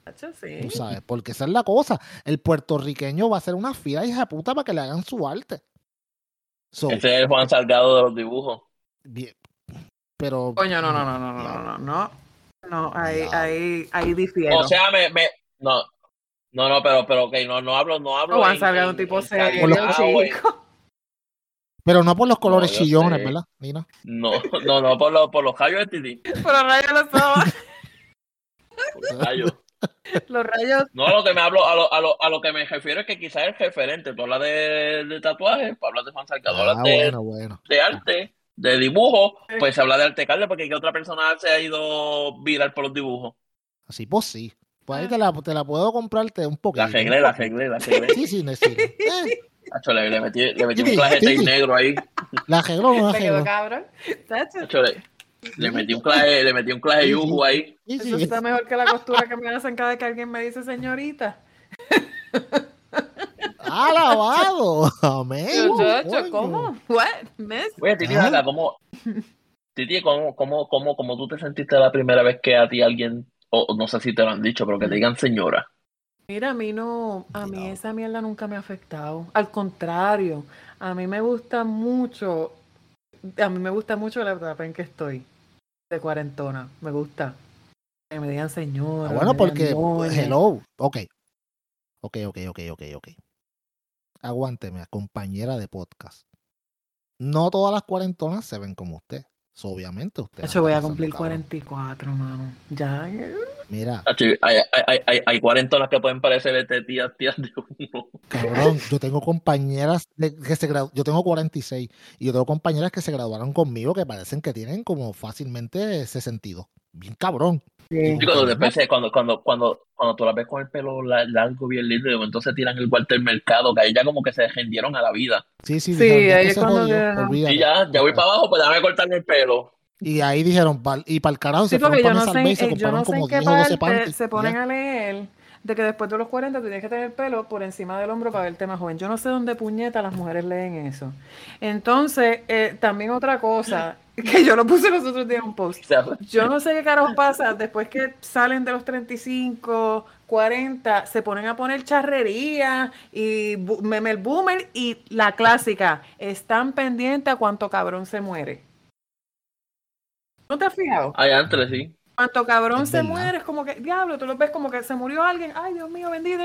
Tú sabes, porque esa es la cosa. El puertorriqueño va a hacer una fila hija puta para que le hagan su arte. Ese es el Juan Salgado de los dibujos. Bien, pero. Coño, no, no, no, no, no, no, no. No, ahí, ahí, ahí difiero. O sea, me, me, no, no, no, pero, pero, ok, no, no hablo, no hablo. No, Salgado, en- un tipo serio, güey. chico. pero no por los colores chillones, sé. ¿verdad? Nina? No, no, no, por los, por los rayos de Titi. Pero rayos los ojos. Por los rayos. Los rayos. No, a lo que me hablo, a lo, a lo, a lo que me refiero es que quizás el referente, tú hablas de, de tatuajes, pues hablas de Juan Salgado, Ah, hablas de, bueno, bueno. de arte, de dibujo, pues se habla de arte Carles, porque ¿qué otra persona se ha ido viral por los dibujos? Así pues sí. Pues ahí te la, te la puedo comprarte un poquito. La arreglé, la arreglé, la arreglé. Sí, sí, sí. sí. [LAUGHS] Eh, Acho, le, le metí, le metí un Titi. negro ahí. la arregló no la arregló. cabrón. Acho, le, le metí un claje, le metí un claje Sí, sí. yuju ahí. Sí, Eso sí. está mejor que la costura que me hacen cada vez que alguien me dice señorita. Alabado. Amén. ¿cómo? What? Miss? Oye, Titi, Ah. acá, ¿cómo, Titi, ¿cómo, cómo, cómo, cómo tú te sentiste la primera vez que a ti alguien, o no sé si te lo han dicho, pero que te digan señora? Mira, a mí no, a mí No. esa mierda nunca me ha afectado. Al contrario, a mí me gusta mucho, a mí me gusta mucho la etapa en que estoy de cuarentona. Me gusta que me digan señora. Ah, bueno, porque, doña. hello, ok. Ok, ok, ok, ok, ok. Aguánteme, compañera de podcast. No todas las cuarentonas se ven como usted. So, obviamente usted. Yo voy a cumplir cabrón. 44, mano. Ya. Mira, hay, hay, hay, hay, hay cuarentonas que pueden parecer este, tías, tías de uno. cabrón, yo tengo compañeras de- que se gradu- yo tengo 46 y yo tengo compañeras que se graduaron conmigo que parecen que tienen como fácilmente 62. Bien cabrón. Sí. Y cuando, después cuando, cuando, cuando, cuando tú las ves con el pelo la- largo, bien lindo, y de momento se tiran el Walter Mercado, que ahí ya como que se rendieron a la vida. Sí, sí, Sí, dijeron, "Ya ahí es cuando jodió, que- olvídate". Y ya, ya voy para abajo, pues déjame cortarme el pelo. Y ahí dijeron, "Pal- y para el carajo Sí, se fueron para no sé, y se eh, yo no sé en como qué 10 o 12 parte se ponen ya. a leer de que después de los 40 tú tienes que tener el pelo por encima del hombro para verte más joven. Yo no sé dónde puñeta las mujeres leen eso. Entonces, eh, también otra cosa, [LAUGHS] que yo lo puse los otros días en un post. Yo no sé qué carajo pasa después que salen de los 35, 40, se ponen a poner charrería y meme el boomer y la clásica, están pendientes a cuánto cabrón se muere. ¿No te has fijado? hay antes, sí. Cuanto cabrón Es se verdad. muere, es como que, diablo, tú lo ves como que se murió alguien, ay Dios mío, bendito.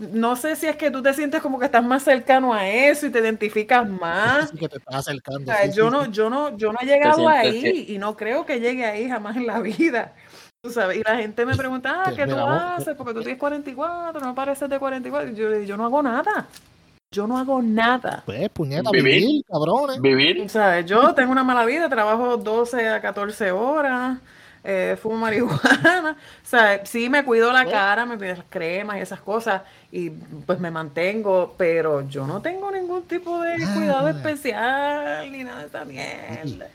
No sé si es que tú te sientes como que estás más cercano a eso y te identificas más. Así que te estás acercando. O sea, sí, yo sí, no, sí. yo no, yo no he llegado ahí que- y no creo que llegue ahí jamás en la vida. Tú sabes, y la gente me pregunta, ah, ¿qué tú haces? Porque tú tienes 44, no pareces de 44. Y yo le digo, yo no hago nada. Yo no hago nada. Pues, puñeta, Vivir. vivir, cabrones. Vivir. O sea, yo tengo una mala vida, trabajo 12 a 14 horas, eh, fumo marihuana. [LAUGHS] O sea, sí me cuido la cara, me pido las cremas y esas cosas, y pues me mantengo, pero yo no tengo ningún tipo de Ah. cuidado especial ni nada de esa mierda.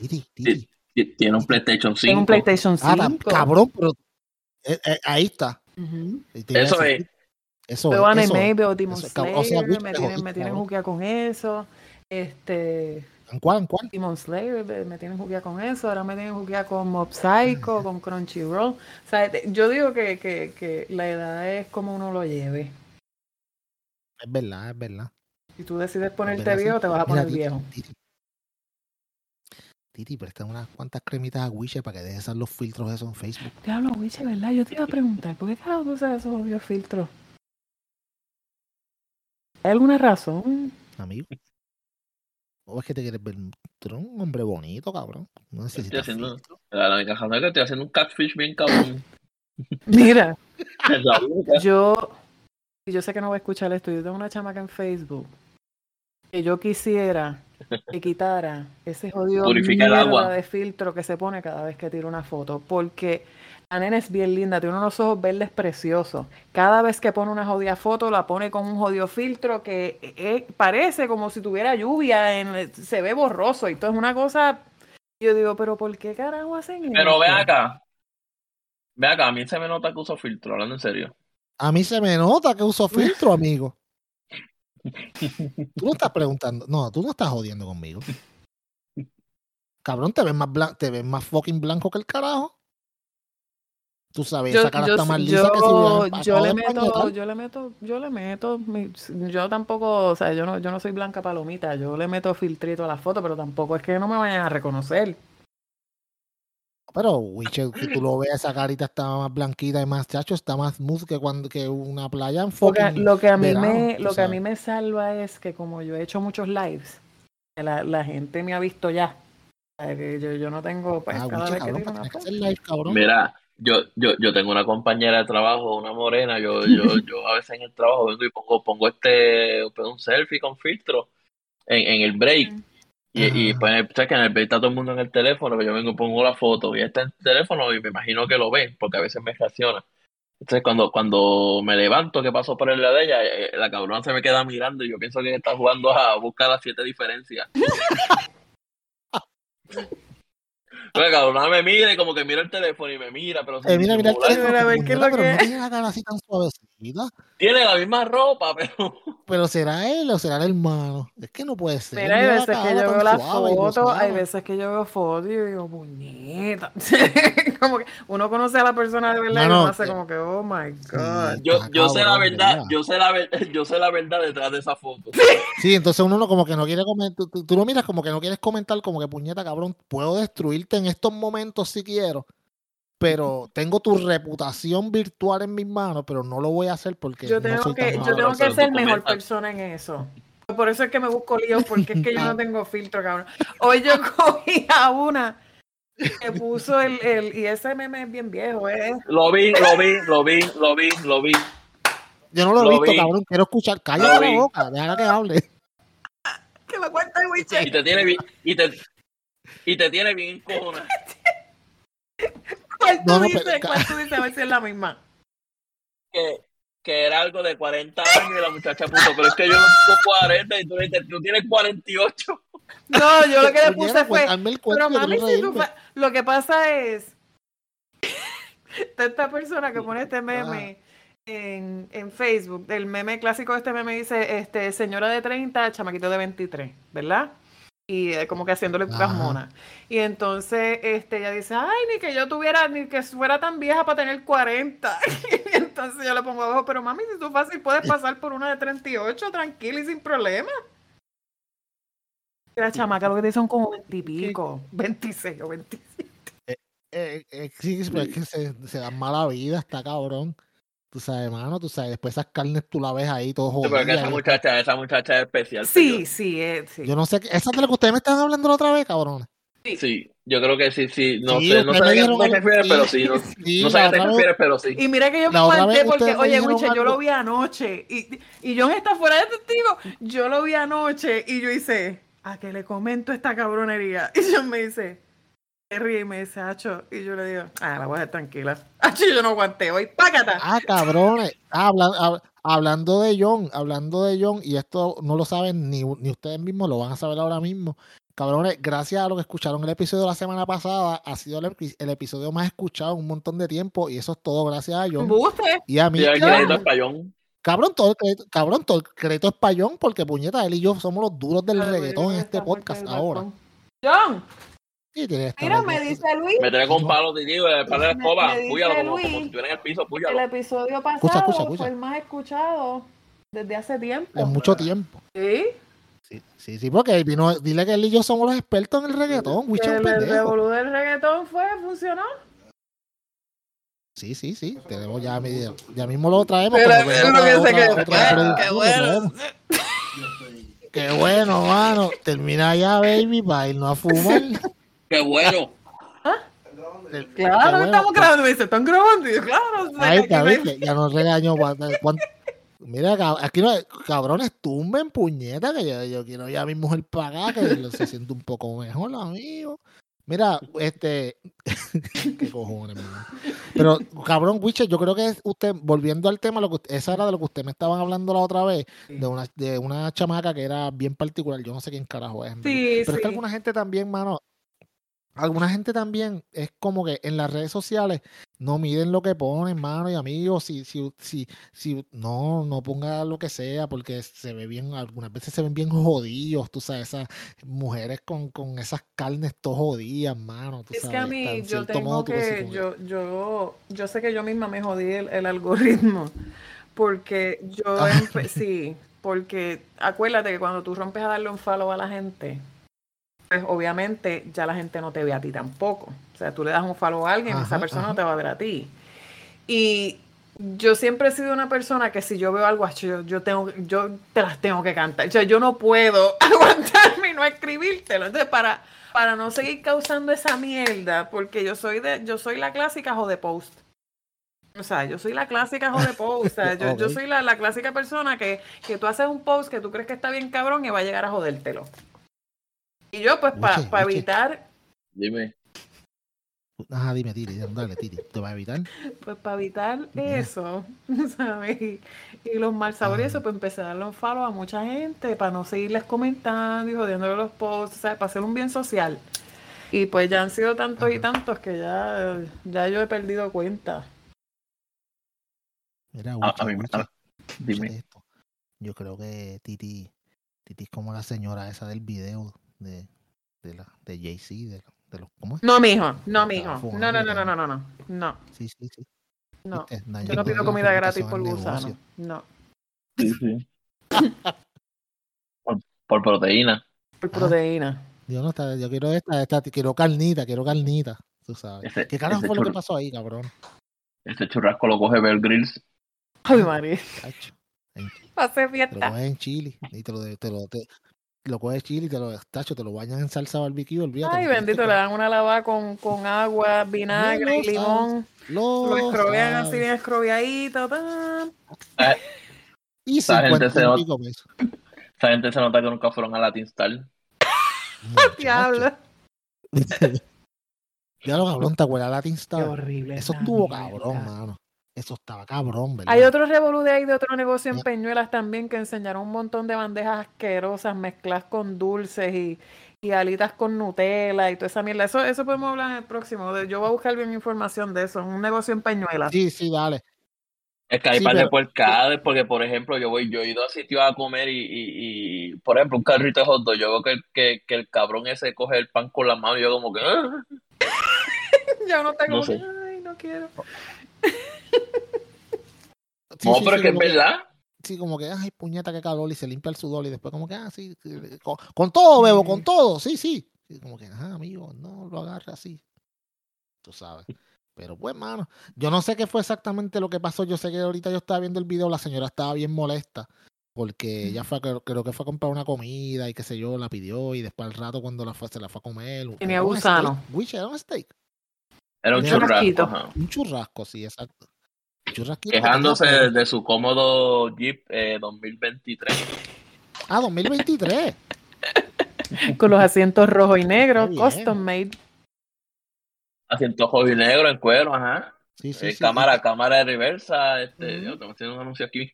Tiene un PlayStation 5. Tengo un PlayStation 5. Ah, cabrón, pero eh, eh, ahí está. Eso es. Eso Veo es, eso Demon. O sea, me tienen, me tienen con eso. Este, ¿En cuál? ¿En cuál? Demon Slayer, me tienen jugueado con eso, ahora me tienen jugueado con Mob Psycho, con Crunchyroll. O sea, te- yo digo que, que, que la edad es como uno lo lleve. Es verdad, es verdad. Si tú decides es ponerte verdad, sí. viejo, te vas a poner viejo. Titi, Titi, presta unas cuantas cremitas a Wiche para que dejes los filtros esos en Facebook. Diablo, Wiche, ¿verdad? Yo te iba a preguntar, ¿por qué carajo tú usas esos obvios filtros? ¿Hay alguna razón? amigo. ¿O es que te quieres ver? Tú eres un hombre bonito, cabrón. No Estoy necesitas haciendo, filtro. la única razón es que estoy haciendo un catfish bien cabrón. [LAUGHS] Mira, [LAUGHS] Es la única. yo, y yo sé que no voy a escuchar esto, yo tengo una chamaca en Facebook que yo quisiera que quitara ese jodido Purifica el agua. de filtro que se pone cada vez que tira una foto. Porque la nena es bien linda, tiene unos ojos verdes preciosos. Cada vez que pone una jodida foto, la pone con un jodido filtro que eh, parece como si tuviera lluvia, en, se ve borroso y todo es una cosa. Yo digo, pero ¿por qué carajo hacen Pero eso? ve acá. Ve acá, a mí se me nota que uso filtro, hablando en serio. A mí se me nota que uso filtro, amigo. [LAUGHS] Tú no estás preguntando. No, tú no estás jodiendo conmigo. Cabrón, te ves más, blan- te ves más fucking blanco que el carajo. Tú sabes, Yo, esa cara yo, está más yo- lisa que si yo le meto, yo le meto, yo le meto, mi- yo tampoco, o sea, yo no, yo no soy blanca palomita, yo le meto filtrito a la foto, pero tampoco es que no me vayan a reconocer. Pero, Witcher, que tú lo veas, esa carita está más blanquita y más chacho, está más smooth que, cuando, que una playa en Lo que, fucking lo que a mí verano, me, lo que a mí me salva es que como yo he hecho muchos lives, la, la gente me ha visto ya. Yo, yo no tengo, pues, Ah, cada Witcher, vez que cabrón, hacer live, cabrón. Mira, yo, yo, yo tengo una compañera de trabajo, una morena, yo, yo, [LAUGHS] yo a veces en el trabajo vengo y pongo, pongo este, un selfie con filtro en, en el break. Y, y pues, sabes que en el break está todo el mundo en el teléfono, pero yo vengo y pongo la foto y está en el teléfono y me imagino que lo ven, porque a veces me reacciona. Entonces cuando, cuando me levanto, que paso por el lado de ella, eh, la cabrona se me queda mirando y yo pienso que está jugando a buscar las siete diferencias. [LAUGHS] La cabrona me mira y como que mira el teléfono y me mira, pero Eh, mira, mira el teléfono, a ver como qué es mierda, lo pero que no tiene la cara así tan suavecita. Tiene la misma ropa, [LAUGHS] pero Pero será él o será el hermano. Es que no puede ser. Mira, hay veces que yo veo la suave y foto, hay veces que yo veo fotos y yo digo, puñeta. [LAUGHS] como que uno conoce a la persona de verdad No, y uno no, hace eh, como que, oh my God. yo, yo sé la verdad, ¿verdad? yo sé la, ver- [LAUGHS] yo sé la verdad detrás de esa foto. Sí, entonces uno no- como que no quiere comentar, tú- tú lo miras como que no quieres comentar, como que puñeta, cabrón, puedo destruirte en estos momentos si quiero, pero tengo tu reputación virtual en mis manos, pero no lo voy a hacer porque Yo no tengo soy que, tan yo tengo que ser mejor persona en eso. Por eso es que me busco líos, porque es que yo no [LAUGHS] tengo filtro, cabrón. Hoy yo cogí a una que puso el, el y ese meme es bien viejo, ¿eh? Lo vi, lo vi, lo vi, lo vi, lo vi. Yo no lo he lo visto, vi. cabrón, quiero escuchar, cállate la boca, déjala que hable. Que me cuenta el Y te tiene bien, y te, y te tiene bien encojonada. ¿Cuál tú No, no, dices? pero- ¿Cuál tú dices? A ver si es la misma. Que, que era algo de 40 años y la muchacha puso, pero es que yo no tengo 40 y tú, dices, tú tienes 48. No, yo lo que le puse pues, fue, pero mami, si tú fa- lo que pasa es, [LAUGHS] esta persona que pone este meme en, en Facebook, el meme clásico de este meme dice, este, señora de 30, chamaquito de 23, ¿verdad? Y eh, como que haciéndole Ajá. monas. Y entonces este, ella dice, ay, ni que yo tuviera, ni que fuera tan vieja para tener 40. [LAUGHS] y entonces yo le pongo abajo, pero mami, si tú fácil puedes pasar por una de 38, tranquila y sin problema. La chamaca lo que te son como 20 y pico, 26 o 27. Eh, eh, sí, pero es que se, se dan mala vida, está cabrón. Tú sabes, mano, tú sabes, después esas carnes tú la ves ahí todo Sí, pero que esa muchacha, esa muchacha es especial. Sí, sí, eh, sí. Yo no sé, qué- esa es de la que ustedes me estaban hablando la otra vez, cabrón. Sí, yo creo que sí, sí. No Sí, sé, no sé a qué te refieres, sí, pero sí. No, Sí, no sé a qué te refieres, pero sí. Y mira que yo me vez porque, oye, Wiche, yo lo vi anoche. Y, y John está fuera de testigo. Yo lo vi anoche y yo hice, ¿a qué le comento esta cabronería? [LAUGHS] Y John me dice, ríe y me dice, Hacho. Y yo le digo, ah, la voy a dejar tranquila. [LAUGHS] Hacho, yo no aguanté hoy. ¡Pácata! Ah, cabrones. Ah, habla- hab- hablando de John, hablando de John, y esto no lo saben ni, ni ustedes mismos, lo van a saber ahora mismo. Cabrones, gracias a lo que escucharon el episodio de la semana pasada, ha sido el, epi- el episodio más escuchado en un montón de tiempo, y eso es todo gracias a John. Buste. Y a mí, cabrón, crédito es payón. cabrón, todo el crédito, cabrón, todo el crédito es para John, porque puñeta, él y yo somos los duros del reggaetón en este podcast ahora. John, Sí, que mira, me dice Luis, Me trae con palo de tío, el palo de escoba, púyalo como, Luis como si estuviera en el piso, el púyalo. episodio pasado Escucha, escucha, escucha. fue el más escuchado desde hace tiempo. En mucho tiempo. Sí. Sí, sí, sí, porque él vino, dile que él y yo somos los expertos en el reggaetón, un El, el revolú del reggaetón fue, funcionó. Sí, sí, sí. Tenemos ya, mi- ya mismo lo traemos. Pero lo que otra- sé que- otra bueno, producción, qué bueno. Qué bueno, mano. Termina ya, baby, para irnos a fumar. [LAUGHS] ¡Qué bueno! Qué Claro, bueno. estamos grabando. Me dice, ¿están grabando? Y yo, claro. sé Ahí está, no ¿viste? Ya nos regañó. ¿cuánto- cuánto- Mira, aquí no, cabrones, tumben puñeta, que yo, yo quiero ya a mi mujer pagar, que se siente un poco mejor, amigo. Mira, este. [LAUGHS] qué cojones, mano. Pero, cabrón, Witcher, yo creo que es usted, volviendo al tema, lo que usted- esa era de lo que usted me estaban hablando la otra vez, de una, de una chamaca que era bien particular. Yo no sé quién carajo es. Sí, Pero es sí. que alguna gente también, mano, alguna gente también es como que en las redes sociales no miden lo que ponen, mano y amigos. Si, si, si, si no, no ponga lo que sea, porque se ve bien, algunas veces se ven bien jodidos, tú sabes, esas mujeres con, con esas carnes todo jodidas, mano. Tú Es que sabes, a tan mí yo tengo modo que, yo, yo, yo sé que yo misma me jodí el, el algoritmo, [LAUGHS] porque yo, Ah. sí, porque acuérdate que cuando tú rompes a darle un follow a la gente, pues obviamente ya la gente no te ve a ti tampoco. O sea, tú le das un follow a alguien, esa Ajá, persona no te va a ver a ti. Y yo siempre he sido una persona que si yo veo algo, "Acho, yo, yo tengo, yo te las tengo que cantar. O sea, yo no puedo [LAUGHS] aguantarme y no escribírtelo. Entonces, para, para no seguir causando esa mierda, porque yo soy de, yo soy la clásica jode post. O sea, yo soy la clásica jode post. O sea, [LAUGHS] yo, yo soy la, la clásica persona que, que tú haces un post que tú crees que está bien cabrón y va a llegar a jodértelo. Y yo, pues, para uche. evitar, Dime. Ajá, dime, Tiri, dale, Tiri. ¿Te va a evitar? pues para evitar eso, [LAUGHS] ¿sabes? Y, y los mal sabores, eso, pues empecé a darle un follow a mucha gente para no seguirles comentando y jodiéndole los posts, ¿sabes? Para hacer un bien social. Y pues ya han sido tantos y tantos que ya, ya yo he perdido cuenta. Mira, A, mí me. Wiche, a- dime. esto. Yo creo que Titi, Titi es como la señora esa del video de, de la de Jay-Z, de, de los ¿cómo es? No, mijo, no, mijo. No, no, no, no, no, no, no, no, Sí, sí, sí. no. ¿Viste? Yo no pido comida gratis por gusano. negocio. No, Sí, sí. [LAUGHS] por, por proteína. por Ah. proteína. Yo no está, yo quiero esta, esta, quiero carnita, quiero carnita, tú sabes. Ese- ¿Qué carajo fue lo que pasó ahí, cabrón? Ese churrasco lo coge Bear Grylls. Ay, María. Hace lo fiesta. coges en chili y te lo, te lo, te, lo coges chili y te lo, tacho, te lo bañan en salsa barbecue, olvídate. Ay, bendito, le dan una lavada con, con agua, vinagre y limón. Lo Lo escrobean así bien escrobeadito. tan. Y Esa gente 50 se nota- pesos. Esa gente se nota que nunca fueron a Latin Star. [LAUGHS] Diablo. [LAUGHS] Ya lo cabrón, te acuerdas Latin Qué Star. horrible. Eso estuvo mierda. cabrón, mano. Eso estaba cabrón, ¿verdad? Hay otro revolú de ahí de otro negocio en. Peñuelas también que enseñaron un montón de bandejas asquerosas mezcladas con dulces y, y alitas con Nutella y toda esa mierda. Eso, eso podemos hablar en el próximo. Yo voy a buscar bien información de eso. Un negocio en Peñuelas. Sí, sí, dale. Es que hay Sí, par de puercades, porque por ejemplo, yo voy, yo he ido a sitios a comer y, y, y, por ejemplo, un carrito de hot dog, yo veo que, el- que, que el cabrón ese coge el pan con la mano y yo como que, "Ah". [LAUGHS] ya no tengo No sé. ay, no quiero. Sí, no, sí, pero sí, es que es como que- verdad. Sí, como que, ay, puñeta, qué calor, y se limpia el sudor, y después como que, ah, sí, con, con todo, bebo, con Mm. todo, sí, sí. Y como que, ajá, amigo, no lo agarre así. Tú sabes. Pero pues, mano, yo no sé qué fue exactamente lo que pasó. Yo sé que ahorita yo estaba viendo el video, la señora estaba bien molesta. Porque ella fue, creo, creo que fue a comprar una comida y qué sé yo, la pidió y después al rato cuando la fue, se la fue a comer. Tenía gusano. steak, Wiche, era un steak. Era un Un churrasco. ajá. Un churrasco, sí, exacto. Churrasquito Quejándose de, de su cómodo Jeep eh, 2023. Ah, 2023. [LAUGHS] Con los asientos rojo y negro, Qué bien. custom made. Asiento joven y negro en cuero, ajá. Sí, sí, Eh, sí. cámara, cámara de reversa. Este, Ujú. Dios, estamos haciendo un anuncio aquí.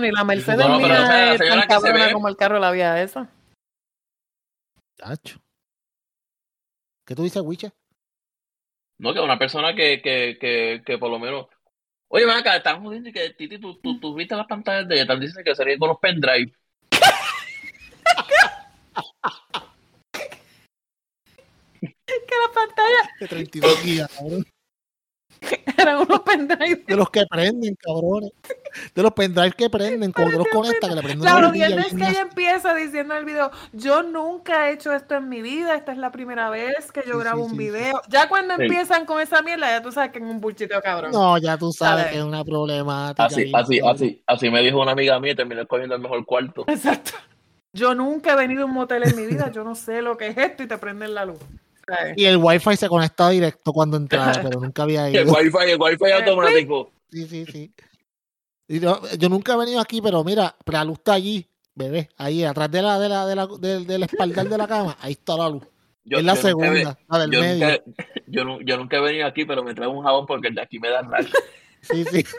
Ni la Mercedes No, no, pero, mía o sea, la es tan cabrona ve- como el carro de la vía esa. Chacho. ¿Qué tú dices, Wiche? No, que una persona que, que, que, que por lo menos. Oye, ven acá, están jodiendo y que Titi, tú, tú, tú viste las pantallas de ella, están diciendo que sería con los pendrive. Que la pantalla De 32 gigas, cabrón. [LAUGHS] eran unos pendrives. De los que prenden, cabrones. De los pendrives que prenden, como de los conectas, que le prenden La jodienda es que ella empieza diciendo en el video, yo nunca he hecho esto en mi vida, esta es la primera vez que yo Sí, grabo sí, un sí, sí. video. Ya cuando Sí. empiezan con esa mierda, ya tú sabes que es un bullshiteo cabrón. No, ya tú sabes que es una problemática. Así, así, así, así me dijo una amiga mía y terminé cogiendo el mejor cuarto. Exacto. Yo nunca he venido a un motel en mi vida, yo no sé lo que es esto y te prenden la luz. ¿sabes? Y el wifi se conectaba directo cuando entraba, [LAUGHS] pero nunca había Y el ido. wifi, el wifi automático. Sí, sí, sí. Y yo, yo nunca he venido aquí, pero mira, la luz está allí, bebé, ahí atrás de la, de la, de la, del, del espaldar de la cama, ahí está la luz. Yo, es la yo nunca segunda, la del yo medio. nunca, yo, nu- yo nunca he venido aquí, pero me traigo un jabón porque el de aquí me da rash. Sí, sí. [LAUGHS]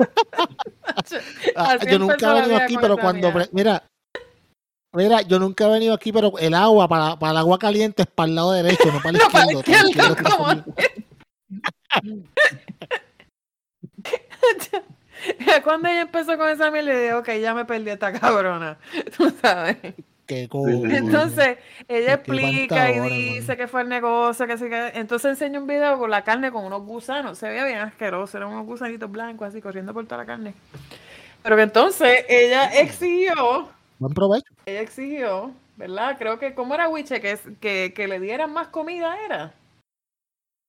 Ah, yo nunca he venido aquí, pero cuando, mira, mira, yo nunca he venido aquí, pero el agua para, para el agua caliente es para el lado derecho, no para el [LAUGHS] No, para izquierdo. para el izquierdo. [LAUGHS] [LAUGHS] Cuando ella empezó con esa mierda, le dije, ok, ya me perdí esta cabrona. [LAUGHS] Tú sabes. Qué cool. Entonces, ella explica y dice que fue el negocio, que sí que... Entonces enseña un video con la carne con unos gusanos. Se veía bien asqueroso, eran unos gusanitos blancos así corriendo por toda la carne. Pero que entonces ella exigió, Buen provecho. ella exigió, ¿verdad? Creo que, ¿cómo era Wiche? Que, que, que le dieran más comida, ¿era?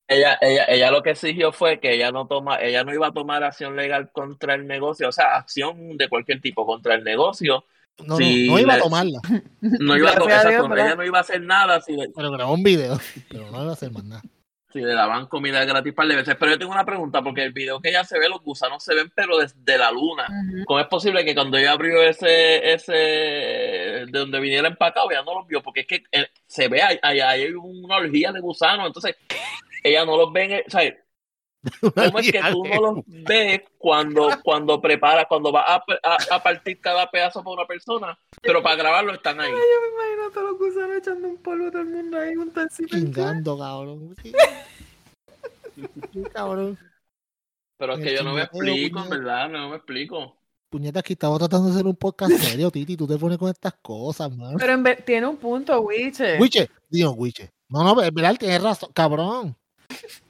Ella, ella, ella lo que exigió fue que ella no toma, ella no iba a tomar acción legal contra el negocio, o sea, acción de cualquier tipo contra el negocio. No, no, no iba a tomarla, [LAUGHS] No iba a to- Gracias a Dios, ella no iba a hacer nada si le, pero grabó un video, [LAUGHS] pero no iba a hacer más nada. si le daban comida gratis para de veces. Pero yo tengo una pregunta, porque el video que ella se ve, los gusanos se ven, pero desde la luna. ¿Cómo es posible que cuando ella abrió ese, ese, de donde viniera empacado, ella no los vio? Porque es que eh, se ve, ahí, ahí hay una orgía de gusanos, entonces ella no los ve, en o sea, [LAUGHS] ¿cómo es que tú no los ves cuando, cuando preparas, cuando vas a, a- a partir cada pedazo para una persona, pero para grabarlo están ahí? Yo me imagino a todos los gusanos echando un polvo todo el mundo ahí, un tancito. Chingando, cabrón. [LAUGHS] Cabrón. Pero es El que yo no me chingadero, explico, en verdad, no me explico. Puñeta, aquí estaba tratando de hacer un podcast serio, Titi. Tú te pones con estas cosas, mano. Pero en tiene un punto, Wiche. Wiche, digo, Wiche. No, no, es verdad, tienes razón, cabrón.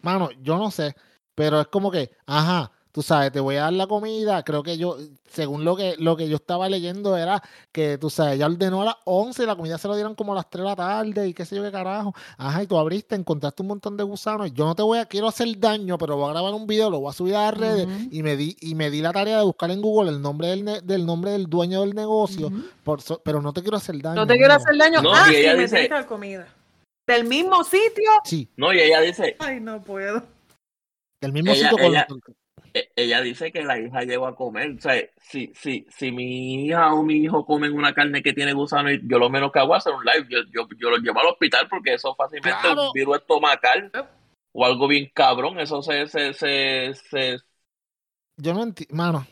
Mano, yo no sé, pero es como que, ajá, tú sabes, te voy a dar la comida. Creo que yo, según lo que, lo que yo estaba leyendo, era que, tú sabes, ella ordenó a las 11 y la comida se lo dieron como a las 3 de la tarde y qué sé yo qué carajo. Ajá, y tú abriste, encontraste un montón de gusanos. Yo no te voy a, quiero hacer daño, pero voy a grabar un video, lo voy a subir a las redes y me di, y me di la tarea de buscar en Google el nombre del, ne- del nombre del dueño del negocio, Ujú. por so- pero no te quiero hacer daño. No te quiero hacer daño. No, ah, y sí, ella dice- comida. Del mismo sitio. Sí, No, y ella dice, Ay, no puedo. del mismo Ella- sitio con ella- los- e- ella dice que la hija llegó a comer. O sea, si, si, si mi hija o mi hijo comen una carne que tiene gusano, y yo lo menos que hago es hacer un live. Yo, yo, yo lo llevo al hospital porque eso fácilmente es Claro. un virus estomacal Yep. o algo bien cabrón. Eso se, se, se, se- Yo no entiendo, mano.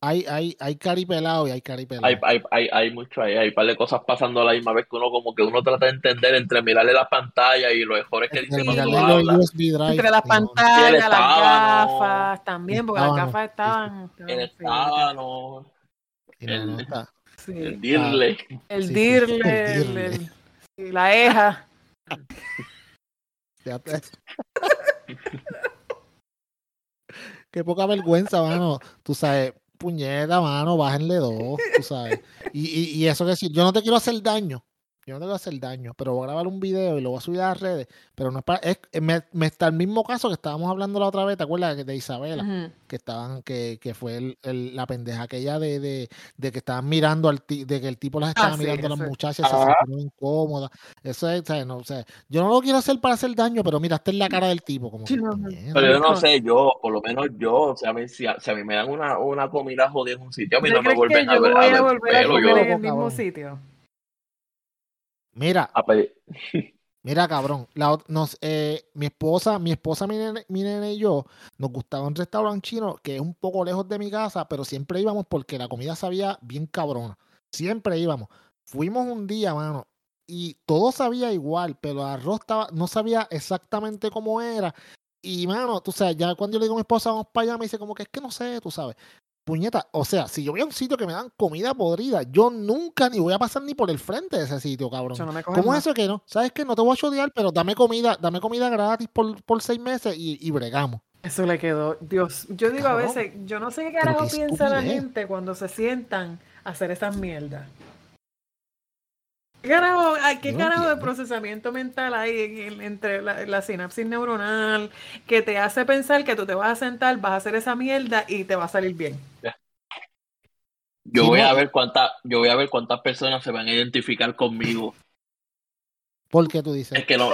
Hay, hay, hay caripelado y hay caripelado. hay, hay, hay, hay mucho ahí, hay un par de cosas pasando a la misma vez que uno como que uno trata de entender entre mirarle la pantalla y los errores que dice Entre cuando habla. Entre las pantallas, las gafas, también, porque las gafas estaban. El estábano, no el- el dirle. El Sí, sí, dirle, el el- dirle. el- sí, la eja. Ya te- [LAUGHS] Qué poca vergüenza, mano. Tú sabes, puñeta, mano, bájenle dos, tú sabes. Y, y, y eso que decir, yo no te quiero hacer daño. Yo no te quiero hacer daño, pero voy a grabar un video y lo voy a subir a las redes. Pero no es para. Es, me, me está el mismo caso que estábamos hablando la otra vez, ¿te acuerdas? De Isabela. Que estaban, que, que fue el, el- la pendeja aquella de, de, de que estaban mirando al ti- de que el tipo las estaba Ah, sí, mirando a las es. muchachas, se Ajá. sintieron incómodas. Eso es. No, o sea, yo no lo quiero hacer para hacer daño, pero mira, esta es la cara del tipo, como Sí, no. Pero yo no sé, yo, por lo menos yo, o sea, a mí, si, a, si a mí me dan una, una comida jodida en un sitio, a mí ¿Tú no me vuelven a yo ver, voy a a ver volver a comer en el mismo sitio? Mira, mira, cabrón, la nos, eh, mi esposa, mi esposa, mi nene, mi nene y yo, nos gustaba un restaurante chino que es un poco lejos de mi casa, pero siempre íbamos porque la comida sabía bien cabrona. Siempre íbamos. Fuimos un día, mano, y todo sabía igual, pero el arroz estaba, no sabía exactamente cómo era. Y, mano, tú sabes, ya cuando yo le digo a mi esposa, vamos para allá, me dice como que es que no sé, tú sabes. Puñeta, o sea, si yo voy a un sitio que me dan comida podrida, yo nunca ni voy a pasar ni por el frente de ese sitio, cabrón. No me ¿Cómo es eso que no? ¿Sabes qué? No te voy a chodear, pero dame comida, dame comida gratis por, por seis meses y, y bregamos. Eso le quedó. Dios, yo digo Cabrón. a veces, yo no sé qué carajo qué piensa la gente cuando se sientan a hacer esas mierdas. ¿Qué carajo, ay, qué carajo de procesamiento mental hay en el- entre la, la sinapsis neuronal que te hace pensar que tú te vas a sentar, vas a hacer esa mierda y te va a salir bien? yo voy a ver cuántas, yo voy a ver cuántas personas se van a identificar conmigo. ¿Por qué tú dices? Es que no,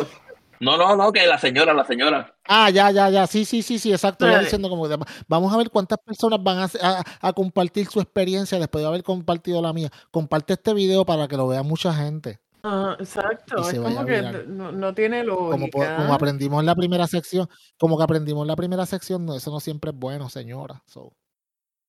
No, no, no, que la señora, la señora. Ah, ya, ya, ya. Sí, sí, sí, sí, exacto. Diciendo como que vamos a ver cuántas personas van a, a- a compartir su experiencia después de haber compartido la mía. Comparte este video para que lo vea mucha gente. Ah, exacto. Es como que no, no tiene Como, lógica. como aprendimos en la primera sección, como que aprendimos en la primera sección, no, eso no siempre es bueno, señora. So, o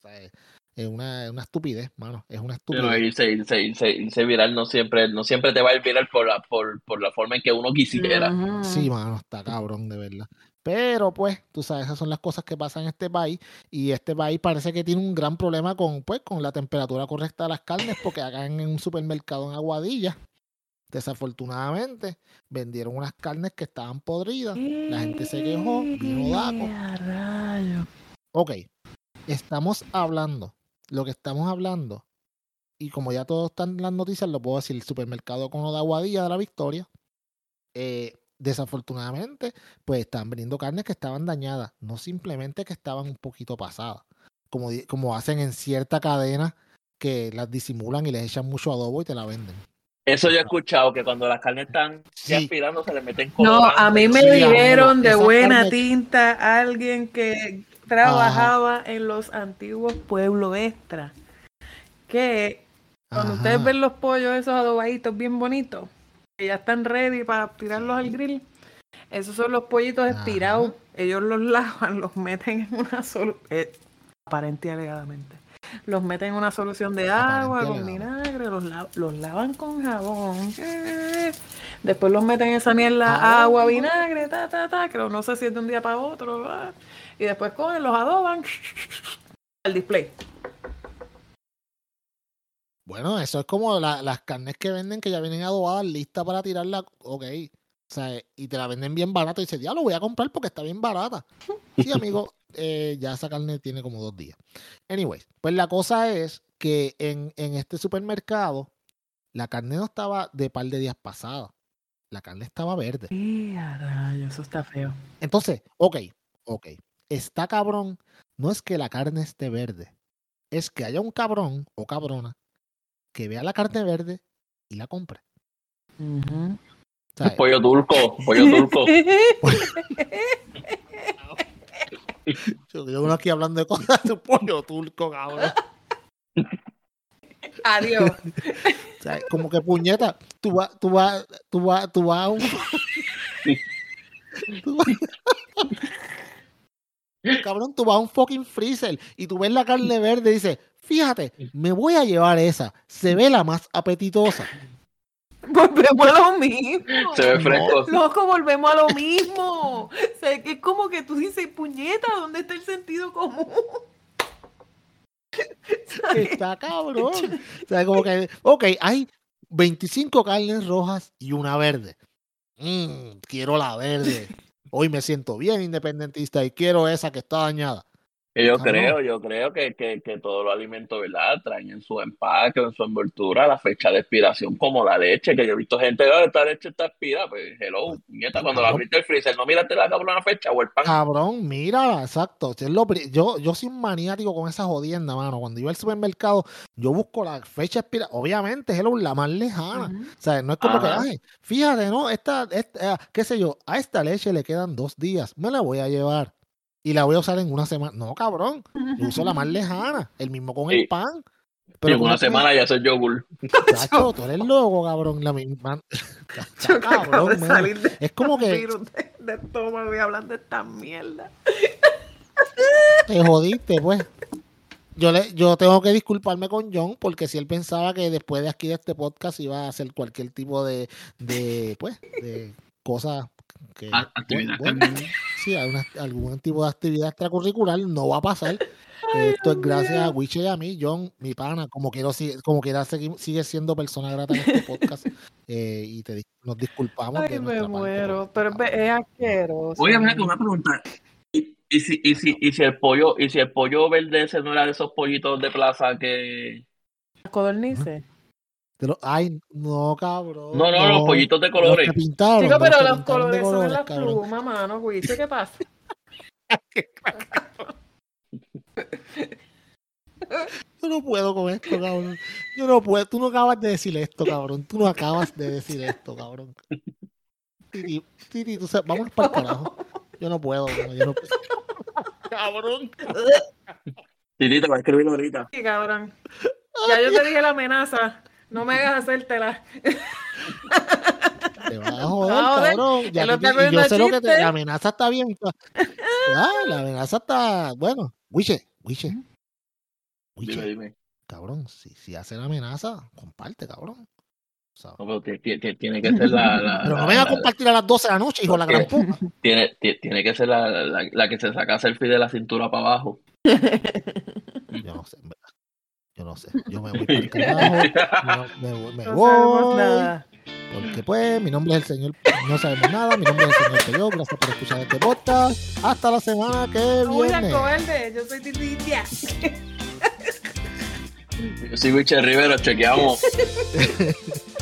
sea, es- una, una estupidez, mano. Es una Pero estupidez. irse, irse, irse, irse viral no siempre, no siempre te va a ir viral por la, por, por la forma en que uno quisiera. Sí, mano, está cabrón, de verdad. Pero pues, tú sabes, esas son las cosas que pasan en este país. Y este país parece que tiene un gran problema con, pues, con la temperatura correcta de las carnes, porque acá en un supermercado en Aguadilla, desafortunadamente, vendieron unas carnes que estaban podridas. La gente se quejó, vino Daco. Ok, estamos hablando, lo que estamos hablando, y como ya todos están en las noticias, lo puedo decir, el supermercado Cono de Aguadilla de la Victoria, eh, desafortunadamente, pues están vendiendo carnes que estaban dañadas, no simplemente que estaban un poquito pasadas, como, como hacen en cierta cadena que las disimulan y les echan mucho adobo y te la venden. Eso yo he escuchado, que cuando las carnes están ya Sí. aspirando se les meten No, colorante. a mí me Sí, dijeron de buena carne- tinta alguien que trabajaba en los antiguos pueblos extra. Que cuando Ajá. ustedes ven los pollos esos adobaditos bien bonitos, que ya están ready para tirarlos al grill, esos son los pollitos Ajá. estirados. Ellos los [LAUGHS] lavan, los meten en una solución, aparente y alegadamente. Los meten en una solución de agua Aparente con vinagre, los, la- los lavan con jabón. eh, [LAUGHS] Después los meten en esa mierda, Ah, agua, vinagre, ta, ta, ta, que no sé si es de un día para otro. ah, Y después cogen, los adoban al display. Bueno, eso es como la- las carnes que venden que ya vienen adobadas, listas para tirarla. Ok. O sea, y te la venden bien barata y dices, ya lo voy a comprar porque está bien barata. [LAUGHS] Sí, amigo, eh, ya esa carne tiene como dos días. Anyways, pues la cosa es que en, en este supermercado la carne no estaba de par de días pasada. La carne estaba verde. ¡Eh, a rayos! Eso está feo. Entonces, ok, ok. Está cabrón. No es que la carne esté verde. Es que haya un cabrón o cabrona que vea la carne verde y la compre. Sea, Pollo turco, pollo [LAUGHS] turco. yo, yo uno aquí hablando de cosas de pollo turco, cabrón. Adiós. O sea, como que puñeta, tú vas, tú vas, tú vas, tú vas a un. [LAUGHS] tú vas- [LAUGHS] Cabrón, tú vas a un fucking freezer y tú ves la carne verde y dices, fíjate, me voy a llevar esa, se ve la más apetitosa. [LAUGHS] Volvemos a lo mismo. Se ve fresco. Loco, volvemos a lo mismo. O sea, que es como que tú dices, puñeta, ¿dónde está el sentido común? [LAUGHS] Está cabrón. O sea, como que, ok, hay 25 carnes rojas y una verde. Mm, quiero la verde. Hoy me siento bien independentista y quiero esa que está dañada. Yo creo, yo creo que, que, que todos los alimentos, ¿verdad? Traen en su empaque en su envoltura la fecha de expiración, como la leche, que yo he visto gente, "Ah, esta leche está expirada, pues hello, nieta, cuando la abriste el freezer, no miraste la cabrona fecha o el pan. Cabrón, mírala, exacto. Es lo pri- yo, yo soy un maniático con esa jodienda, mano. Cuando iba al supermercado, yo busco la fecha expira. Obviamente, hello, la más lejana. Ujú. O sea, no es como que, ay, fíjate, ¿no? Esta, esta, ah, qué sé yo, a esta leche le quedan dos días. Me la voy a llevar. Y la voy a usar en una semana. No, cabrón. Yo uso la más [LAUGHS] lejana. El mismo con el pan. y Pero en ¿cómo una semana ya soy yogur. [LAUGHS] Chacho, tú eres loco, cabrón. La misma. [LAUGHS] Acabo cabrón, de man. salir de Es como que virus de, de estómago y hablan de esta mierda. te jodiste, pues. Yo, le, yo tengo que disculparme con John porque si él pensaba que después de aquí de este podcast iba a hacer cualquier tipo de, de pues, de cosas que... A- actividad. bueno, algún tipo de actividad extracurricular no va a pasar. [LAUGHS] Esto es gracias a. Wiche y a mí, John, mi pana, como quiero como quiera seguir, sigue siendo persona grata en este podcast [LAUGHS] eh, y te, nos disculpamos Ay, de me parte muero. Pero es, asqueroso. Oye, mira, una pregunta. ¿Y, y si, y, si, y si el pollo, y si el pollo verde ese no era de esos pollitos de plaza que. Codornices. Te lo- ay, no, cabrón. No, no, los pollitos de Los colores. pintaron. Chicos, de pero los colores son colores, las cabrón. plumas, mano, Wicho, ¿qué pasa? [LAUGHS] Yo no puedo con esto, cabrón. Yo no puedo. Tú no acabas de decir esto, cabrón. Tú no acabas de decir esto, cabrón. Titi, Titi, tú sabes, vámonos para el carajo. Yo no puedo, yo no puedo. [LAUGHS] Cabrón. Titi te va a escribir ahorita. Sí, cabrón. Ya yo te dije la amenaza. No me hagas hacértela. [LAUGHS] Te vas a joder, cabrón. Ya que- y yo sé lo que te, la amenaza está bien. Ah, la amenaza está, bueno. Wiche, Wiche. Dime, Wiche, dime. cabrón, si, si hace la amenaza, comparte, cabrón. O sea, No, pero ti- ti- ti- tiene que ser la. la- [LAUGHS] pero no venga a compartir a las 12 de la noche, hijo de la gran puta. tiene, ti- tiene que ser la, la, la que se saca selfie de la cintura para abajo. Yo no sé, en verdad. Yo no sé. Yo me [LAUGHS] voy para el carajo. me, voy- me [LAUGHS] No sabemos voy. nada. Porque pues, mi nombre es el señor. No sabemos nada. Mi nombre es el señor Peyo. Gracias por escuchar este podcast. Hasta la semana que viene. cobarde. Yo soy Tititia. Yo soy Wiche Rivero, chequeamos. [LAUGHS]